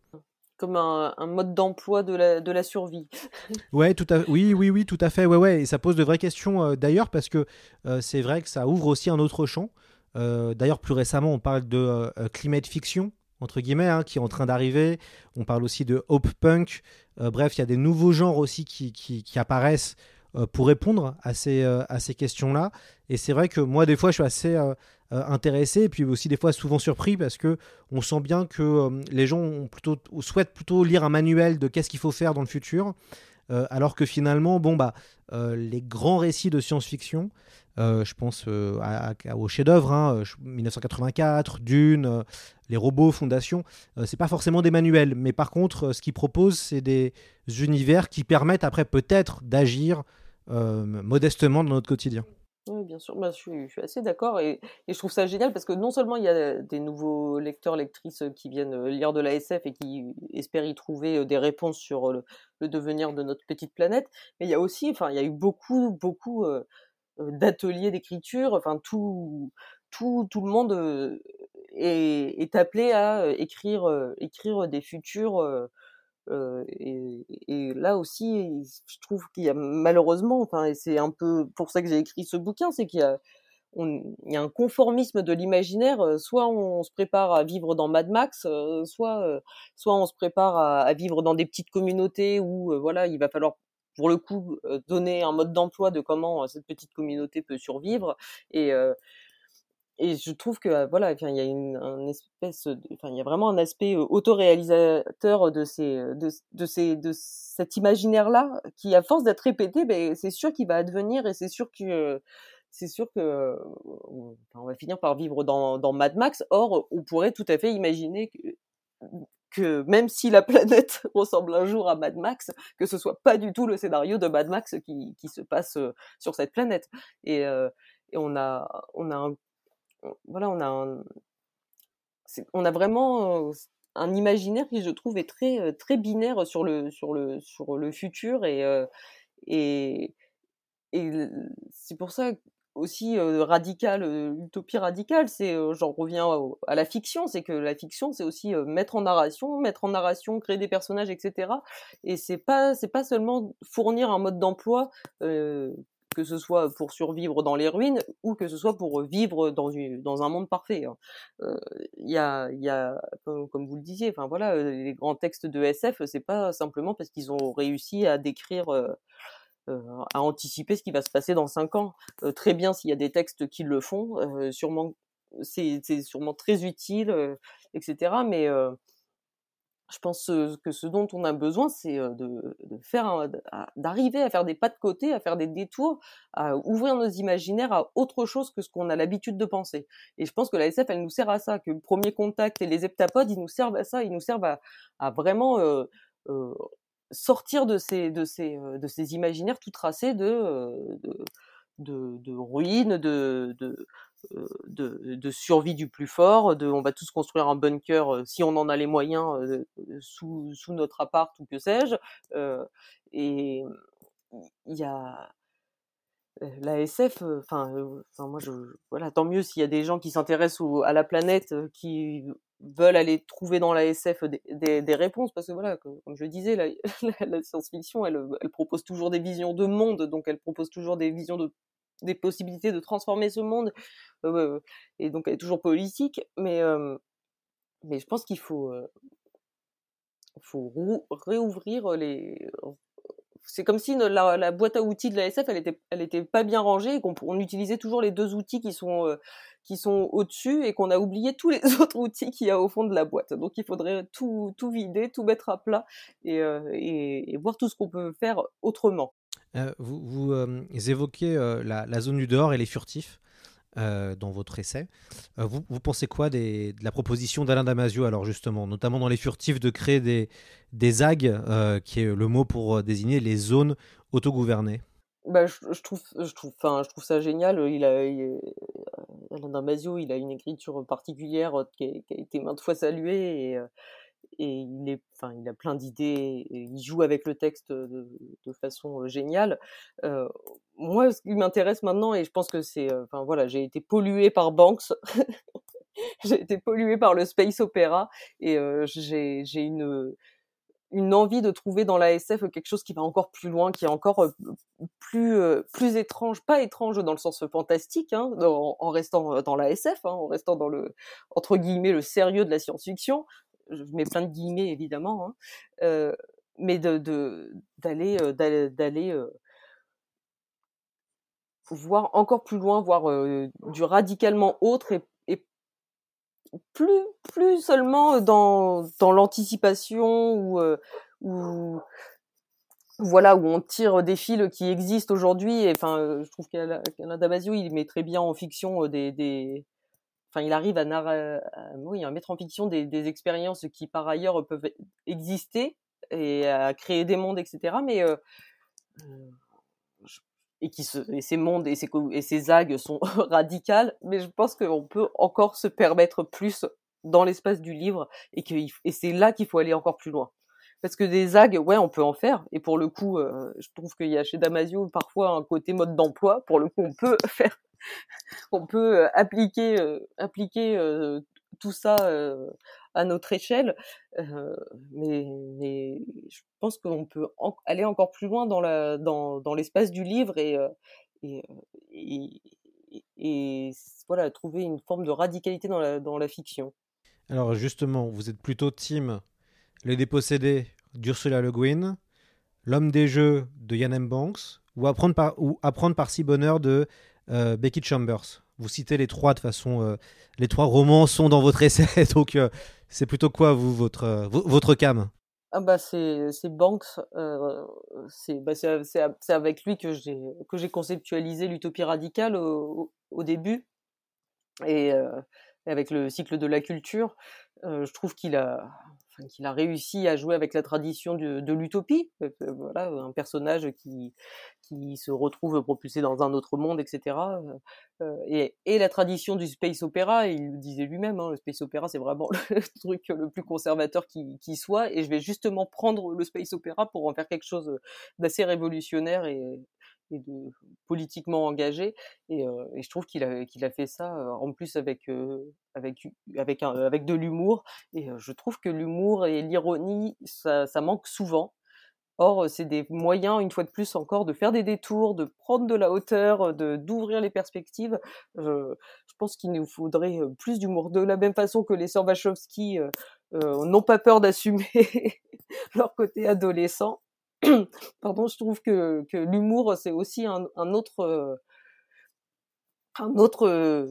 comme un, mode d'emploi de la, de la survie. *laughs* ouais, tout à, oui, oui, oui, tout à fait. Ouais, ouais. Et ça pose de vraies questions euh, d'ailleurs parce que euh, c'est vrai que ça ouvre aussi un autre champ. Euh, d'ailleurs, plus récemment, on parle de climate fiction entre guillemets, hein, qui est en train d'arriver. On parle aussi de hope punk. bref, il y a des nouveaux genres aussi qui, qui, qui apparaissent pour répondre à ces, à ces questions-là. Et c'est vrai que moi, des fois, je suis assez euh, intéressé et puis aussi des fois souvent surpris parce que on sent bien que euh, les gens souhaitent plutôt lire un manuel de qu'est-ce qu'il faut faire dans le futur. Euh, alors que finalement, bon, bah, les grands récits de science-fiction, je pense au chef-d'œuvre, 1984, Dune, les robots, Fondation, c'est pas forcément des manuels, mais par contre, ce qu'ils proposent, c'est des univers qui permettent après peut-être d'agir modestement dans notre quotidien. Oui, bien sûr, bah, je, suis, assez d'accord et, je trouve ça génial parce que non seulement il y a des nouveaux lecteurs, lectrices qui viennent lire de la SF et qui espèrent y trouver des réponses sur le, devenir de notre petite planète, mais il y a aussi, enfin, il y a eu beaucoup, beaucoup d'ateliers d'écriture, enfin, tout, tout, tout le monde est, est appelé à écrire, écrire des futurs et, là aussi, je trouve qu'il y a malheureusement, enfin, et c'est un peu pour ça que j'ai écrit ce bouquin, c'est qu'il y a, il y a un conformisme de l'imaginaire. Soit on se prépare à vivre dans Mad Max, soit, soit on se prépare à, vivre dans des petites communautés où, voilà, il va falloir pour le coup donner un mode d'emploi de comment cette petite communauté peut survivre et et je trouve que voilà, il y a une un espèce, enfin il y a vraiment un aspect autoréalisateur de ces, de, de ces, de cet imaginaire-là qui, à force d'être répété, ben c'est sûr qu'il va advenir et c'est sûr que c'est sûr que on, va finir par vivre dans, dans Mad Max. Or, on pourrait tout à fait imaginer que, que même si la *laughs* planète ressemble un jour à Mad Max, que ce soit pas du tout le scénario de Mad Max qui, qui se passe sur cette planète. Et, et on a, on a un voilà, on a on a vraiment un imaginaire qui, je trouve, est très, très binaire sur le, sur le, sur le futur et, et, et c'est pour ça aussi radical, utopie radicale, c'est, j'en reviens à la fiction, c'est que la fiction, c'est aussi mettre en narration, mettre en narration, créer des personnages, etc. Et c'est pas, c'est pas seulement fournir un mode d'emploi que ce soit pour survivre dans les ruines ou que ce soit pour vivre dans, une, dans un monde parfait. Hein. Il y, a, y a comme, vous le disiez, enfin voilà, les grands textes de SF, c'est pas simplement parce qu'ils ont réussi à décrire, à anticiper ce qui va se passer dans cinq ans. très bien s'il y a des textes qui le font, sûrement c'est sûrement très utile, etc. Mais je pense que ce dont on a besoin, c'est de, faire, d'arriver à faire des pas de côté, à faire des détours, à ouvrir nos imaginaires à autre chose que ce qu'on a l'habitude de penser. Et je pense que la SF, elle nous sert à ça, que le premier contact et les heptapodes, ils nous servent à ça, ils nous servent à, vraiment sortir de ces, de ces, de ces imaginaires tout tracés de, ruines, de, de, survie du plus fort, de on va tous construire un bunker si on en a les moyens sous, sous notre appart ou que sais-je. et il y a la SF, enfin, moi je, voilà, tant mieux s'il y a des gens qui s'intéressent à la planète, qui veulent aller trouver dans la SF des, réponses, parce que voilà, comme, je disais, la, *laughs* science-fiction, elle, propose toujours des visions de monde, donc elle propose toujours des visions de des possibilités de transformer ce monde, et donc elle est toujours politique, mais mais je pense qu'il faut faut réouvrir les c'est comme si la, boîte à outils de la SF, elle était, elle était pas bien rangée et qu'on utilisait toujours les deux outils qui sont, qui sont au-dessus et qu'on a oublié tous les *laughs* autres outils qu'il y a au fond de la boîte. Donc il faudrait tout, tout vider, tout mettre à plat et, et, voir tout ce qu'on peut faire autrement. Euh, vous, vous évoquez la, la, zone du dehors et les furtifs. Euh, dans votre essai. Euh, vous, pensez quoi de la proposition d'Alain Damasio, alors justement, notamment dans les furtifs, de créer des, des ZAG, euh, qui est le mot pour désigner les zones autogouvernées? Bah, je, trouve, je, trouve, je trouve ça génial. Alain Damasio, il a une écriture particulière qui a, été maintes fois saluée et il a plein d'idées. Il joue avec le texte de, façon géniale. Moi, ce qui m'intéresse maintenant, et je pense que c'est, enfin voilà, j'ai été pollué par Banks. *laughs* j'ai été pollué par le space opéra et j'ai, une envie de trouver dans la SF quelque chose qui va encore plus loin, qui est encore plus plus étrange, pas étrange dans le sens fantastique, hein, en, restant dans la SF, hein, en restant dans le entre guillemets le sérieux de la science-fiction, je mets plein de guillemets évidemment, hein, mais de d'aller d'aller voir encore plus loin, voir du radicalement autre et, et, plus plus seulement dans dans l'anticipation ou ou voilà où on tire des fils qui existent aujourd'hui. Enfin, je trouve qu'Alain Damasio il met très bien en fiction des, des enfin, il arrive à, à mettre en fiction des, expériences qui par ailleurs peuvent exister et à créer des mondes, etc. Mais euh, euh et qui se, et ces mondes et ces, et ces zagues sont *laughs* radicales, mais je pense qu'on peut encore se permettre plus dans l'espace du livre et que et c'est là qu'il faut aller encore plus loin. Parce que des zagues, ouais, on peut en faire. Et pour le coup, euh, je trouve qu'il y a chez Damasio parfois un côté mode d'emploi. Pour le coup, on peut *laughs* faire on peut appliquer, appliquer tout ça à notre échelle. mais, mais je pense qu'on peut aller encore plus loin dans, la, dans, dans l'espace du livre et, et, et, voilà, trouver une forme de radicalité dans la, dans la fiction. Alors justement, vous êtes plutôt team Les Dépossédés d'Ursula Le Guin, L'homme des jeux de Yann M. Banks, ou Apprendre par, ou apprendre par si bonheur de euh, Becky Chambers. Vous citez les trois de façon. Euh, les trois romans sont dans votre essai, *laughs* donc euh, c'est plutôt quoi, vous, votre, votre cam? Ah bah c'est Banks, bah c'est avec lui que j'ai conceptualisé l'utopie radicale au, début et avec le cycle de la culture, je trouve qu'il a qu'il a réussi à jouer avec la tradition de, l'utopie, euh, euh, voilà, un personnage qui, qui se retrouve propulsé dans un autre monde, etc. Euh, et, et, la tradition du space opéra, il le disait lui-même, hein, le space opéra c'est vraiment *laughs* le truc le plus conservateur qui, qui, soit, et je vais justement prendre le space opéra pour en faire quelque chose d'assez révolutionnaire et, et politiquement engagé et, je trouve qu'il a fait ça en plus avec de l'humour et je trouve que l'humour et l'ironie ça, ça manque souvent Or, c'est des moyens, une fois de plus encore, de faire des détours, de prendre de la hauteur, de d'ouvrir les perspectives. je pense qu'il nous faudrait plus d'humour. De la même façon que les sœurs Wachowski euh, n'ont pas peur d'assumer *laughs* leur côté adolescent, *coughs* pardon, je trouve que, l'humour, c'est aussi un, autre, euh, un autre, euh,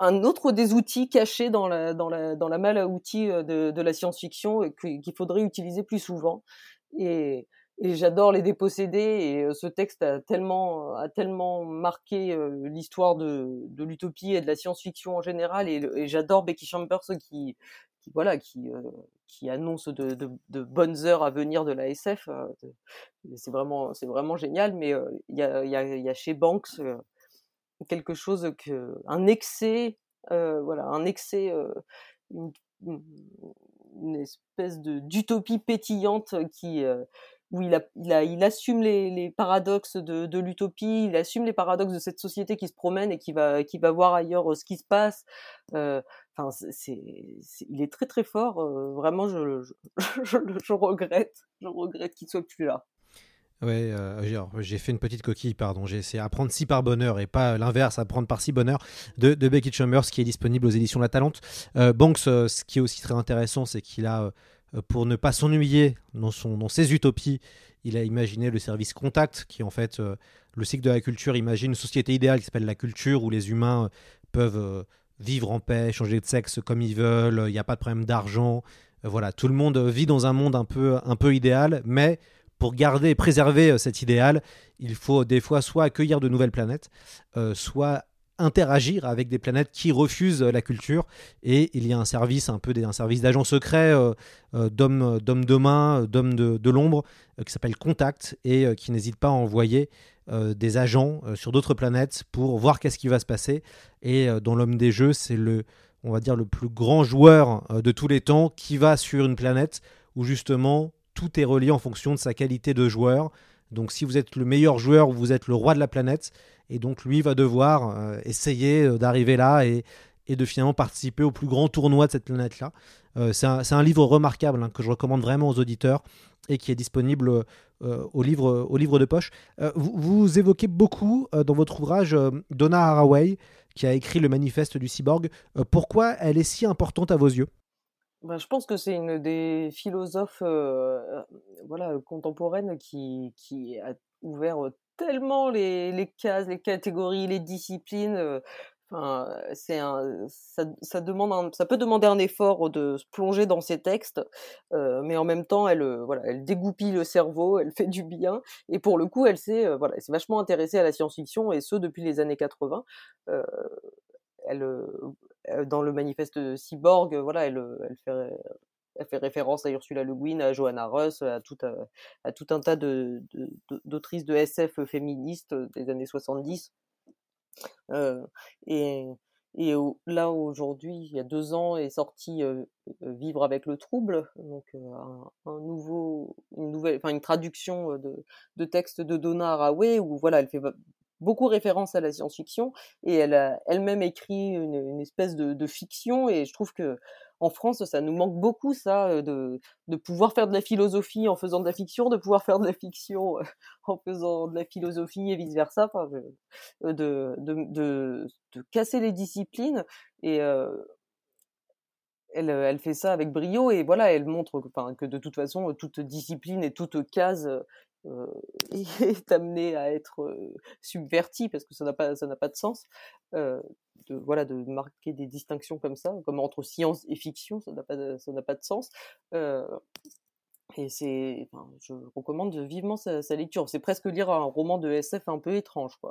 un autre des outils cachés dans la, dans la, dans la malle à outils euh, de, de la science-fiction qu'il faudrait utiliser plus souvent. Et, et j'adore les dépossédés et ce texte a tellement a tellement marqué l'histoire de, de l'utopie et de la science-fiction en général et, et j'adore Becky Chambers qui qui voilà qui euh, qui annonce de, bonnes heures à venir de la SF euh, c'est vraiment c'est vraiment génial mais euh, il y, a, y, a, y, a, chez Banks quelque chose que un excès, voilà, un excès, une, une, espèce de d'utopie pétillante qui où il, assume les, paradoxes de, l'utopie, il assume les paradoxes de cette société qui se promène et qui va, voir ailleurs ce qui se passe. Euh, c'est, il est très très fort. Euh, vraiment, *laughs* je, regrette, je regrette qu'il soit plus là. Ouais, euh, j'ai fait une petite coquille, pardon. J'ai essayé apprendre si par bonheur et pas l'inverse, apprendre par si bonheur de, Becky Chambers qui est disponible aux éditions La Talente. Euh, Banks, euh, ce qui est aussi très intéressant, c'est qu'il a, euh, pour ne pas s'ennuyer dans, ses utopies, il a imaginé le service Contact, qui en fait, euh, le cycle de la culture imagine une société idéale qui s'appelle la culture, où les humains peuvent vivre en paix, changer de sexe comme ils veulent, il n'y a pas de problème d'argent. voilà, tout le monde vit dans un monde un peu, un peu idéal, mais pour garder et préserver euh, cet idéal, il faut des fois soit accueillir de nouvelles planètes, euh, soit interagir avec des planètes qui refusent la culture et il y a un service un peu un service d'agents secrets euh, d'hommes d'hommes de main d'hommes de, de l'ombre qui s'appelle Contact et qui n'hésite pas à envoyer des agents sur d'autres planètes pour voir qu'est-ce qui va se passer et dans l'homme des jeux c'est le on va dire le plus grand joueur de tous les temps qui va sur une planète où justement tout est relié en fonction de sa qualité de joueur. Donc si vous êtes le meilleur joueur, vous êtes le roi de la planète. Et donc lui va devoir euh, essayer euh, d'arriver là et, de finalement participer au plus grand tournoi de cette planète-là. Euh, c'est un, livre remarquable hein, que je recommande vraiment aux auditeurs et qui est disponible au, livre, de poche. Vous, évoquez beaucoup dans votre ouvrage Donna Haraway, qui a écrit le manifeste du cyborg. pourquoi elle est si importante à vos yeux? Ben, je pense que c'est une des philosophes euh, voilà, contemporaines qui, qui a ouvert tellement les, les cases, les catégories, les disciplines. Enfin, c'est un, ça, ça, demande un, ça peut demander un effort de se plonger dans ces textes, euh, mais en même temps, elle, voilà, elle dégoupille le cerveau, elle fait du bien, et pour le coup, elle s'est, voilà, elle s'est vachement intéressée à la science-fiction, et ce depuis les années 80. Euh, elle, dans le manifeste cyborg, voilà, elle, fait référence à Ursula Le Guin, à Johanna Russ, à tout, un tas de, d'autrices de, de, SF féministes des années 70. Euh, et, et là, aujourd'hui, il y a deux ans, est sorti Vivre avec le trouble, donc une nouvelle, une traduction de, de texte de Donna Haraway, où voilà, elle fait beaucoup référence à la science-fiction et elle a elle-même écrit une, espèce de, fiction et je trouve que en France ça nous manque beaucoup ça de, de pouvoir faire de la philosophie en faisant de la fiction de pouvoir faire de la fiction *laughs* en faisant de la philosophie et vice versa enfin, de, de, casser les disciplines et euh, elle, elle, fait ça avec brio et voilà, elle montre que de toute façon, toute discipline et toute case euh, *laughs* est amené à être euh, subverti parce que ça n'a pas ça n'a pas de sens euh, de voilà de marquer des distinctions comme ça comme entre science et fiction ça n'a pas de, ça n'a pas de sens euh, et c'est, je recommande vivement sa, sa lecture. C'est presque lire un roman de SF un peu étrange. Quoi.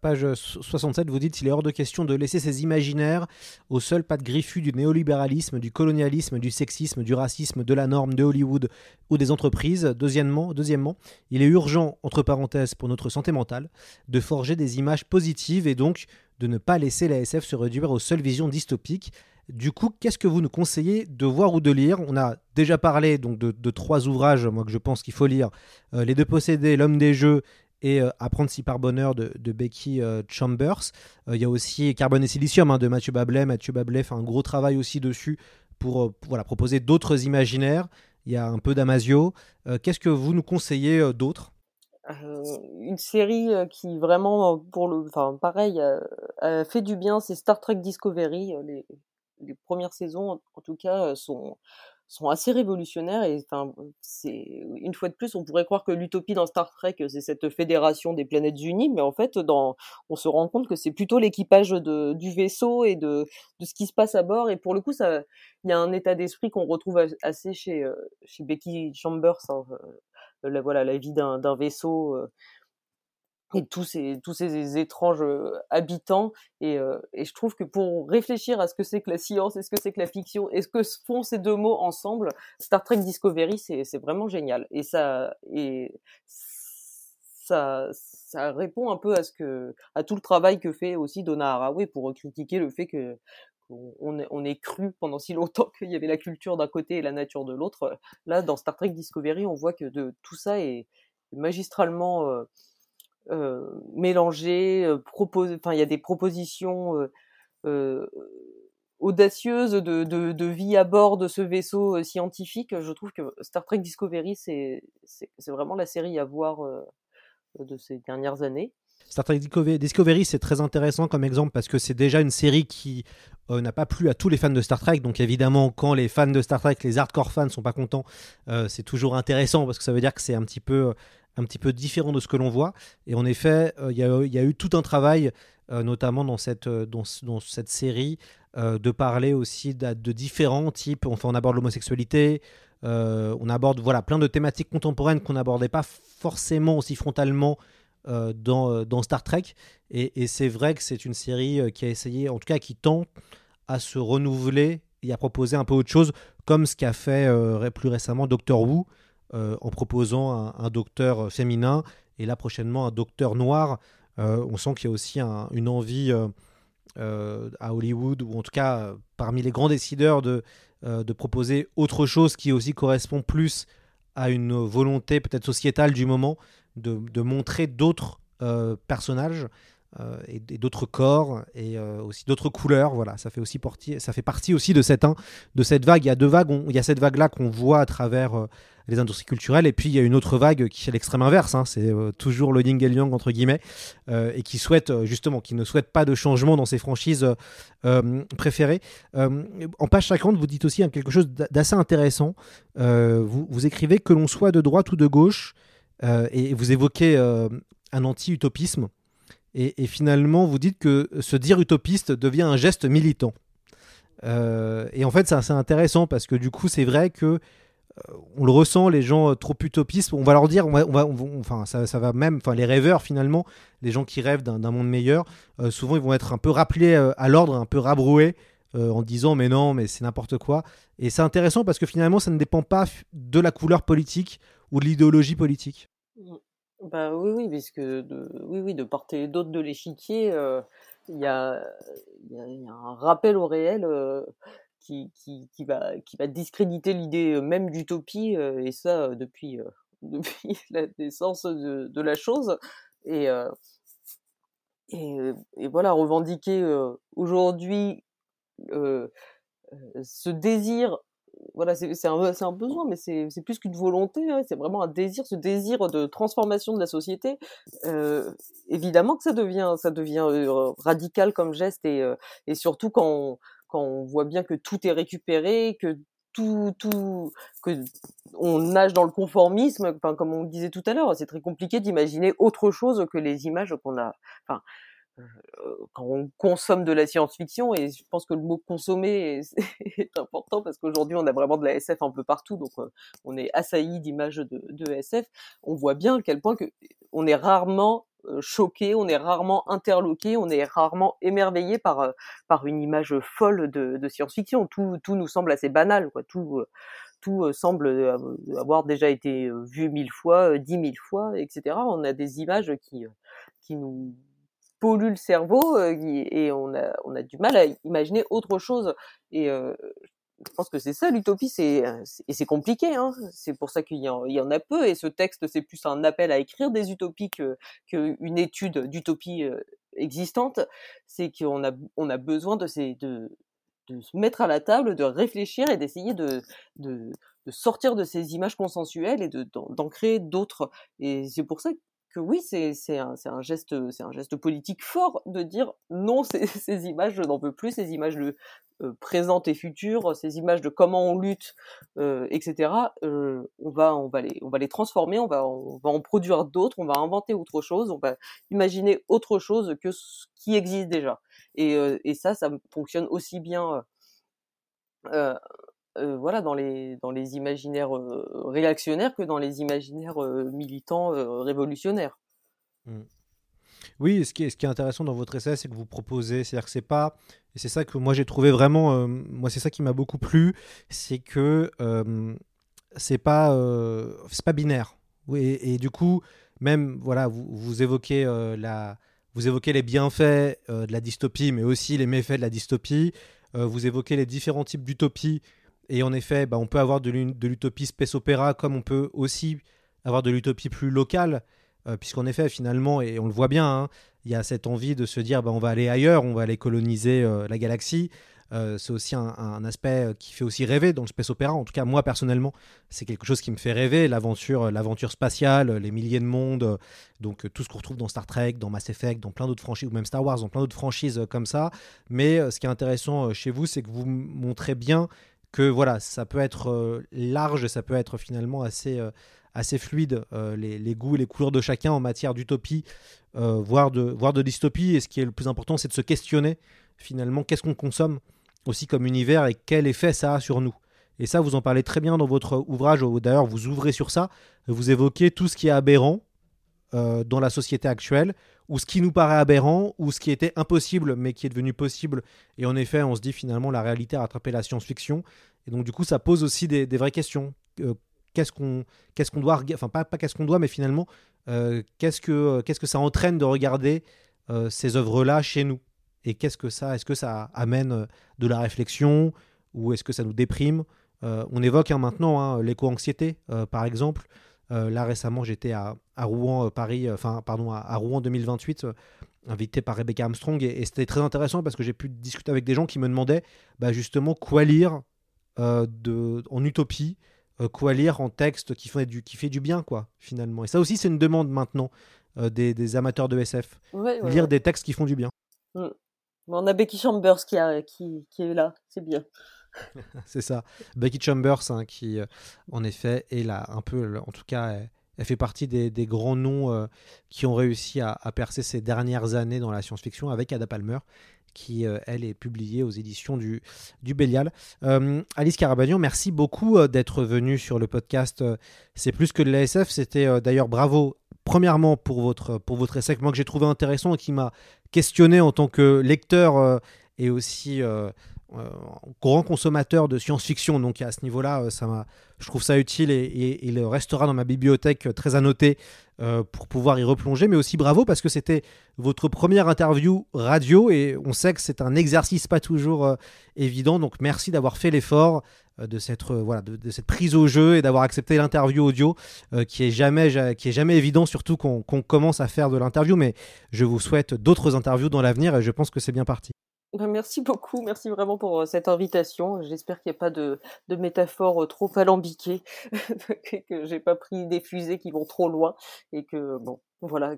Page 67, vous dites il est hors de question de laisser ces imaginaires au seul pas de griffu du néolibéralisme, du colonialisme, du sexisme, du racisme, de la norme, de Hollywood ou des entreprises. Deuxièmement, deuxièmement, il est urgent, entre parenthèses, pour notre santé mentale, de forger des images positives et donc de ne pas laisser la SF se réduire aux seules visions dystopiques. Du coup, qu'est-ce que vous nous conseillez de voir ou de lire? On a déjà parlé donc de, trois ouvrages, moi que je pense qu'il faut lire euh, Les deux possédés, L'homme des jeux et euh, Apprendre si par bonheur de, Becky euh, Chambers. Il y a aussi Carbone et Silicium hein, de Mathieu Bablet. Mathieu Bablet fait un gros travail aussi dessus pour, voilà, proposer d'autres imaginaires. Il y a un peu d'Amasio. qu'est-ce que vous nous conseillez d'autres euh, une série qui vraiment pour le enfin pareil fait du bien c'est Star Trek Discovery les premières saisons, en tout cas, sont sont assez révolutionnaires et enfin c'est une fois de plus on pourrait croire que l'utopie dans Star Trek c'est cette fédération des planètes unies mais en fait dans on se rend compte que c'est plutôt l'équipage du vaisseau et de de ce qui se passe à bord et pour le coup ça il y a un état d'esprit qu'on retrouve assez chez chez Becky Chambers hein, la, voilà la vie d'un d'un vaisseau et tous ces tous ces étranges habitants et, euh, et je trouve que pour réfléchir à ce que c'est que la science et ce que c'est que la fiction et ce que font ces deux mots ensemble Star Trek Discovery c'est c'est vraiment génial et ça et ça ça répond un peu à ce que à tout le travail que fait aussi Donna Haraway pour critiquer le fait que on, on est cru pendant si longtemps *laughs* qu'il y avait la culture d'un côté et la nature de l'autre. Là, dans Star Trek Discovery, on voit que de, tout ça est magistralement euh, euh, mélangé, euh, il y a des propositions audacieuses de, vie à bord de ce vaisseau scientifique. Je trouve que Star Trek Discovery, c'est vraiment la série à voir de ces dernières années. Star Trek Discovery, c'est très intéressant comme exemple parce que c'est déjà une série qui euh, n'a pas plu à tous les fans de Star Trek. Donc évidemment, quand les fans de Star Trek, les hardcore fans, sont pas contents, euh, c'est toujours intéressant parce que ça veut dire que c'est un petit peu un petit peu différent de ce que l'on voit. Et en effet, euh, il y, a eu tout un travail, notamment dans cette, cette série, de parler aussi de, différents types. Enfin, on aborde l'homosexualité, on aborde voilà plein de thématiques contemporaines qu'on n'abordait pas forcément aussi frontalement euh, dans, euh, Star Trek. Et, c'est vrai que c'est une série euh, qui a essayé, en tout cas qui tend à se renouveler et à proposer un peu autre chose, comme ce qu'a fait plus récemment Doctor Who, en proposant un, docteur féminin et là prochainement un docteur noir. on sent qu'il y a aussi une envie à Hollywood, ou en tout cas parmi les grands décideurs, de, de proposer autre chose qui aussi correspond plus à une volonté peut-être sociétale du moment de, montrer d'autres euh, personnages euh, et, d'autres corps et euh, aussi d'autres couleurs. Voilà, ça fait aussi partie, ça fait partie aussi de cette, de cette vague. Il y a deux vagues. il y a cette vague-là qu'on voit à travers les industries culturelles, et puis il y a une autre vague qui est l'extrême inverse. Hein. c'est toujours le Ying et Yang entre guillemets, et qui souhaite justement, qui ne souhaite pas de changement dans ses franchises préférées. en page 50, vous dites aussi quelque chose d'assez intéressant. Vous, vous, écrivez que l'on soit de droite ou de gauche. Euh, et vous évoquez euh, un anti-utopisme. Et, finalement, vous dites que se dire utopiste devient un geste militant. Euh, et en fait, c'est assez intéressant parce que du coup, c'est vrai que on le ressent, les gens trop utopistes, on va leur dire, on va, enfin, ça, va même, enfin, les rêveurs finalement, les gens qui rêvent d'un monde meilleur, souvent ils vont être un peu rappelés à l'ordre, un peu rabroués en disant mais non, mais c'est n'importe quoi. Et c'est intéressant parce que finalement, ça ne dépend pas de la couleur politique ou de l'idéologie politique. Bah oui, oui, puisque de, oui, oui, de porter d'autres de l'échiquier, euh, il y, a, un rappel au réel euh, qui, qui, qui, va, qui va discréditer l'idée même d'utopie, et ça depuis, *laughs* depuis la naissance de, de la chose. Et, et, voilà, revendiquer aujourd'hui ce désir voilà, c'est un, un, besoin, mais c'est plus qu'une volonté, hein, c'est vraiment un désir, ce désir de transformation de la société. Évidemment que ça devient, ça devient radical comme geste, et, et surtout quand quand on voit bien que tout est récupéré, que tout, tout, que on nage dans le conformisme, enfin, comme on disait tout à l'heure, c'est très compliqué d'imaginer autre chose que les images qu'on a. Enfin, euh, quand on consomme de la science-fiction, et je pense que le mot consommer *laughs* est, important parce qu'aujourd'hui on a vraiment de la SF un peu partout, donc euh, on est assailli d'images de, de, SF. On voit bien à quel point que on est rarement choqué, on est rarement interloqué, on est rarement émerveillé par par une image folle de, science-fiction. Tout, tout nous semble assez banal, quoi. Tout tout semble avoir déjà été vu mille fois, dix mille fois, etc. On a des images qui qui nous pollue le cerveau et on a, on a du mal à imaginer autre chose. Pense que c'est ça l'utopie, c'est et c'est compliqué. Hein. C'est pour ça qu'il y, y, en a peu. Et ce texte, c'est plus un appel à écrire des utopies que qu'une étude d'utopie euh, existante. C'est qu'on a on a besoin de ces de de se mettre à la table, de réfléchir et d'essayer de, de, de, sortir de ces images consensuelles et d'en créer d'autres. Et c'est pour ça que oui, c'est un, un, geste, un geste politique fort de dire non, ces, *laughs* ces images, je n'en veux plus, ces images de euh, présentes et futures, ces images de comment on lutte, euh, etc. Euh, on va, on va les, on va les transformer, on va, on va en produire d'autres, on va inventer autre chose, on va imaginer autre chose que ce qui existe déjà. Et, euh, et ça, ça fonctionne aussi bien. Euh, euh, voilà, dans les, dans les imaginaires euh, réactionnaires que dans les imaginaires euh, militants révolutionnaires. Mmh. Oui, ce qui, est, ce qui est intéressant dans votre essai, c'est que vous proposez, c'est-à-dire que c'est pas, et c'est ça que moi j'ai trouvé vraiment, moi c'est ça qui m'a beaucoup plu, c'est que c'est pas, c'est pas binaire. Et, du coup, même voilà, vous, vous évoquez la, vous évoquez les bienfaits de la dystopie, mais aussi les méfaits de la dystopie. Vous évoquez les différents types d'utopie. Et en effet, bah, on peut avoir de l'u- de l'utopie space opéra, comme on peut aussi avoir de l'utopie plus locale, euh, puisqu'en effet, finalement, et on le voit bien, hein, il y a cette envie de se dire, bah, on va aller ailleurs, on va aller coloniser euh, la galaxie. Euh, c'est aussi un, aspect euh, qui fait aussi rêver dans le space opéra. En tout cas, moi personnellement, c'est quelque chose qui me fait rêver. L'aventure, l'aventure spatiale, les milliers de mondes, donc tout ce qu'on retrouve dans Star Trek, dans Mass Effect, dans plein d'autres franchises, ou même Star Wars, dans plein d'autres franchises comme ça. Mais ce qui est intéressant chez vous, c'est que vous montrez bien que voilà, ça peut être euh, large, ça peut être finalement assez, euh, assez fluide, euh, les, les goûts et les couleurs de chacun en matière d'utopie, voire, de, voire de dystopie. Et ce qui est le plus important, c'est de se questionner finalement qu'est-ce qu'on consomme aussi comme univers et quel effet ça a sur nous. Et ça, vous en parlez très bien dans votre ouvrage. D'ailleurs, vous ouvrez sur ça. Vous évoquez tout ce qui est aberrant dans la société actuelle, ou ce qui nous paraît aberrant, ou ce qui était impossible, mais qui est devenu possible. Et en effet, on se dit finalement la réalité a rattrapé la science-fiction. Et donc, du coup, ça pose aussi des, vraies questions. Euh, qu'est-ce qu'on qu'est-ce doit enfin pas, pas qu'est-ce qu'on doit mais finalement euh, qu'est-ce que euh, que ça entraîne de regarder ces œuvres là chez nous? Et qu'est-ce que ça est-ce que ça amène de la réflexion? Ou est-ce que ça nous déprime? On évoque hein, maintenant hein, l'éco-anxiété par exemple là récemment j'étais à, à Rouen euh, Paris euh, enfin pardon à, à Rouen 2028 euh, invité par Rebecca Armstrong et, et c'était très intéressant parce que j'ai pu discuter avec des gens qui me demandaient bah, justement quoi lire euh, de, en utopie euh, quoi lire en texte qui fait du, qui fait du bien, quoi, finalement. Et ça aussi, c'est une demande maintenant euh, des, des amateurs de SF. Ouais, ouais, lire ouais. des textes qui font du bien. Mm. On a Becky Chambers qui, a, qui, qui est là, c'est bien. *laughs* c'est ça. Becky Chambers, hein, qui, euh, en effet, est là, un peu, en tout cas, elle, fait partie des, grands noms euh, qui ont réussi à, percer ces dernières années dans la science-fiction avec Ada Palmer qui, euh, elle, est publiée aux éditions du, du Bélial. Alice Carabagnon, merci beaucoup d'être venue sur le podcast C'est plus que de l'ASF. C'était d'ailleurs bravo, premièrement, pour votre, pour votre essai que moi que j'ai trouvé intéressant et qui m'a questionné en tant que lecteur et aussi grand consommateur de science-fiction. Donc à ce niveau-là, euh, je trouve ça utile et, il restera dans ma bibliothèque euh, très annoté euh, pour pouvoir y replonger. Mais aussi bravo parce que c'était votre première interview radio et on sait que c'est un exercice pas toujours euh, évident. Donc merci d'avoir fait l'effort euh, de cette euh, voilà de, cette prise au jeu et d'avoir accepté l'interview audio euh, qui est jamais ja- qui est jamais évident surtout qu'on qu'on commence à faire de l'interview mais je vous souhaite d'autres interviews dans l'avenir et je pense que c'est bien parti merci beaucoup, merci vraiment pour euh, cette invitation. J'espère qu'il n'y a pas de, de métaphores euh, trop alambiquées, *laughs* que, j'ai pas pris des fusées qui vont trop loin et que bon, voilà.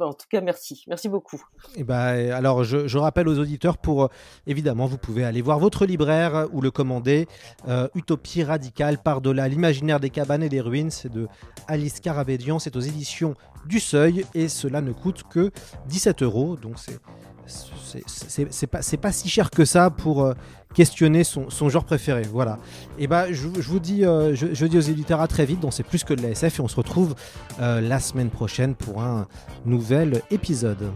En tout cas, merci, merci beaucoup. Et ben, alors, je, je rappelle aux auditeurs pour, euh, évidemment, vous pouvez aller voir votre libraire euh, ou le commander. euh, Utopie radicale par-delà l'imaginaire des cabanes et des ruines. C'est de Alice Caravedian. C'est aux éditions du Seuil et cela ne coûte que 17 euros. Donc, c'est. C'est- pas, pas si cher que ça pour euh, questionner son, son genre préféré. Voilà. Et ben, je, vous dis, euh, je, je dis aux éditeurs à très vite dans C'est plus que de la SF et on se retrouve euh, la semaine prochaine pour un nouvel épisode.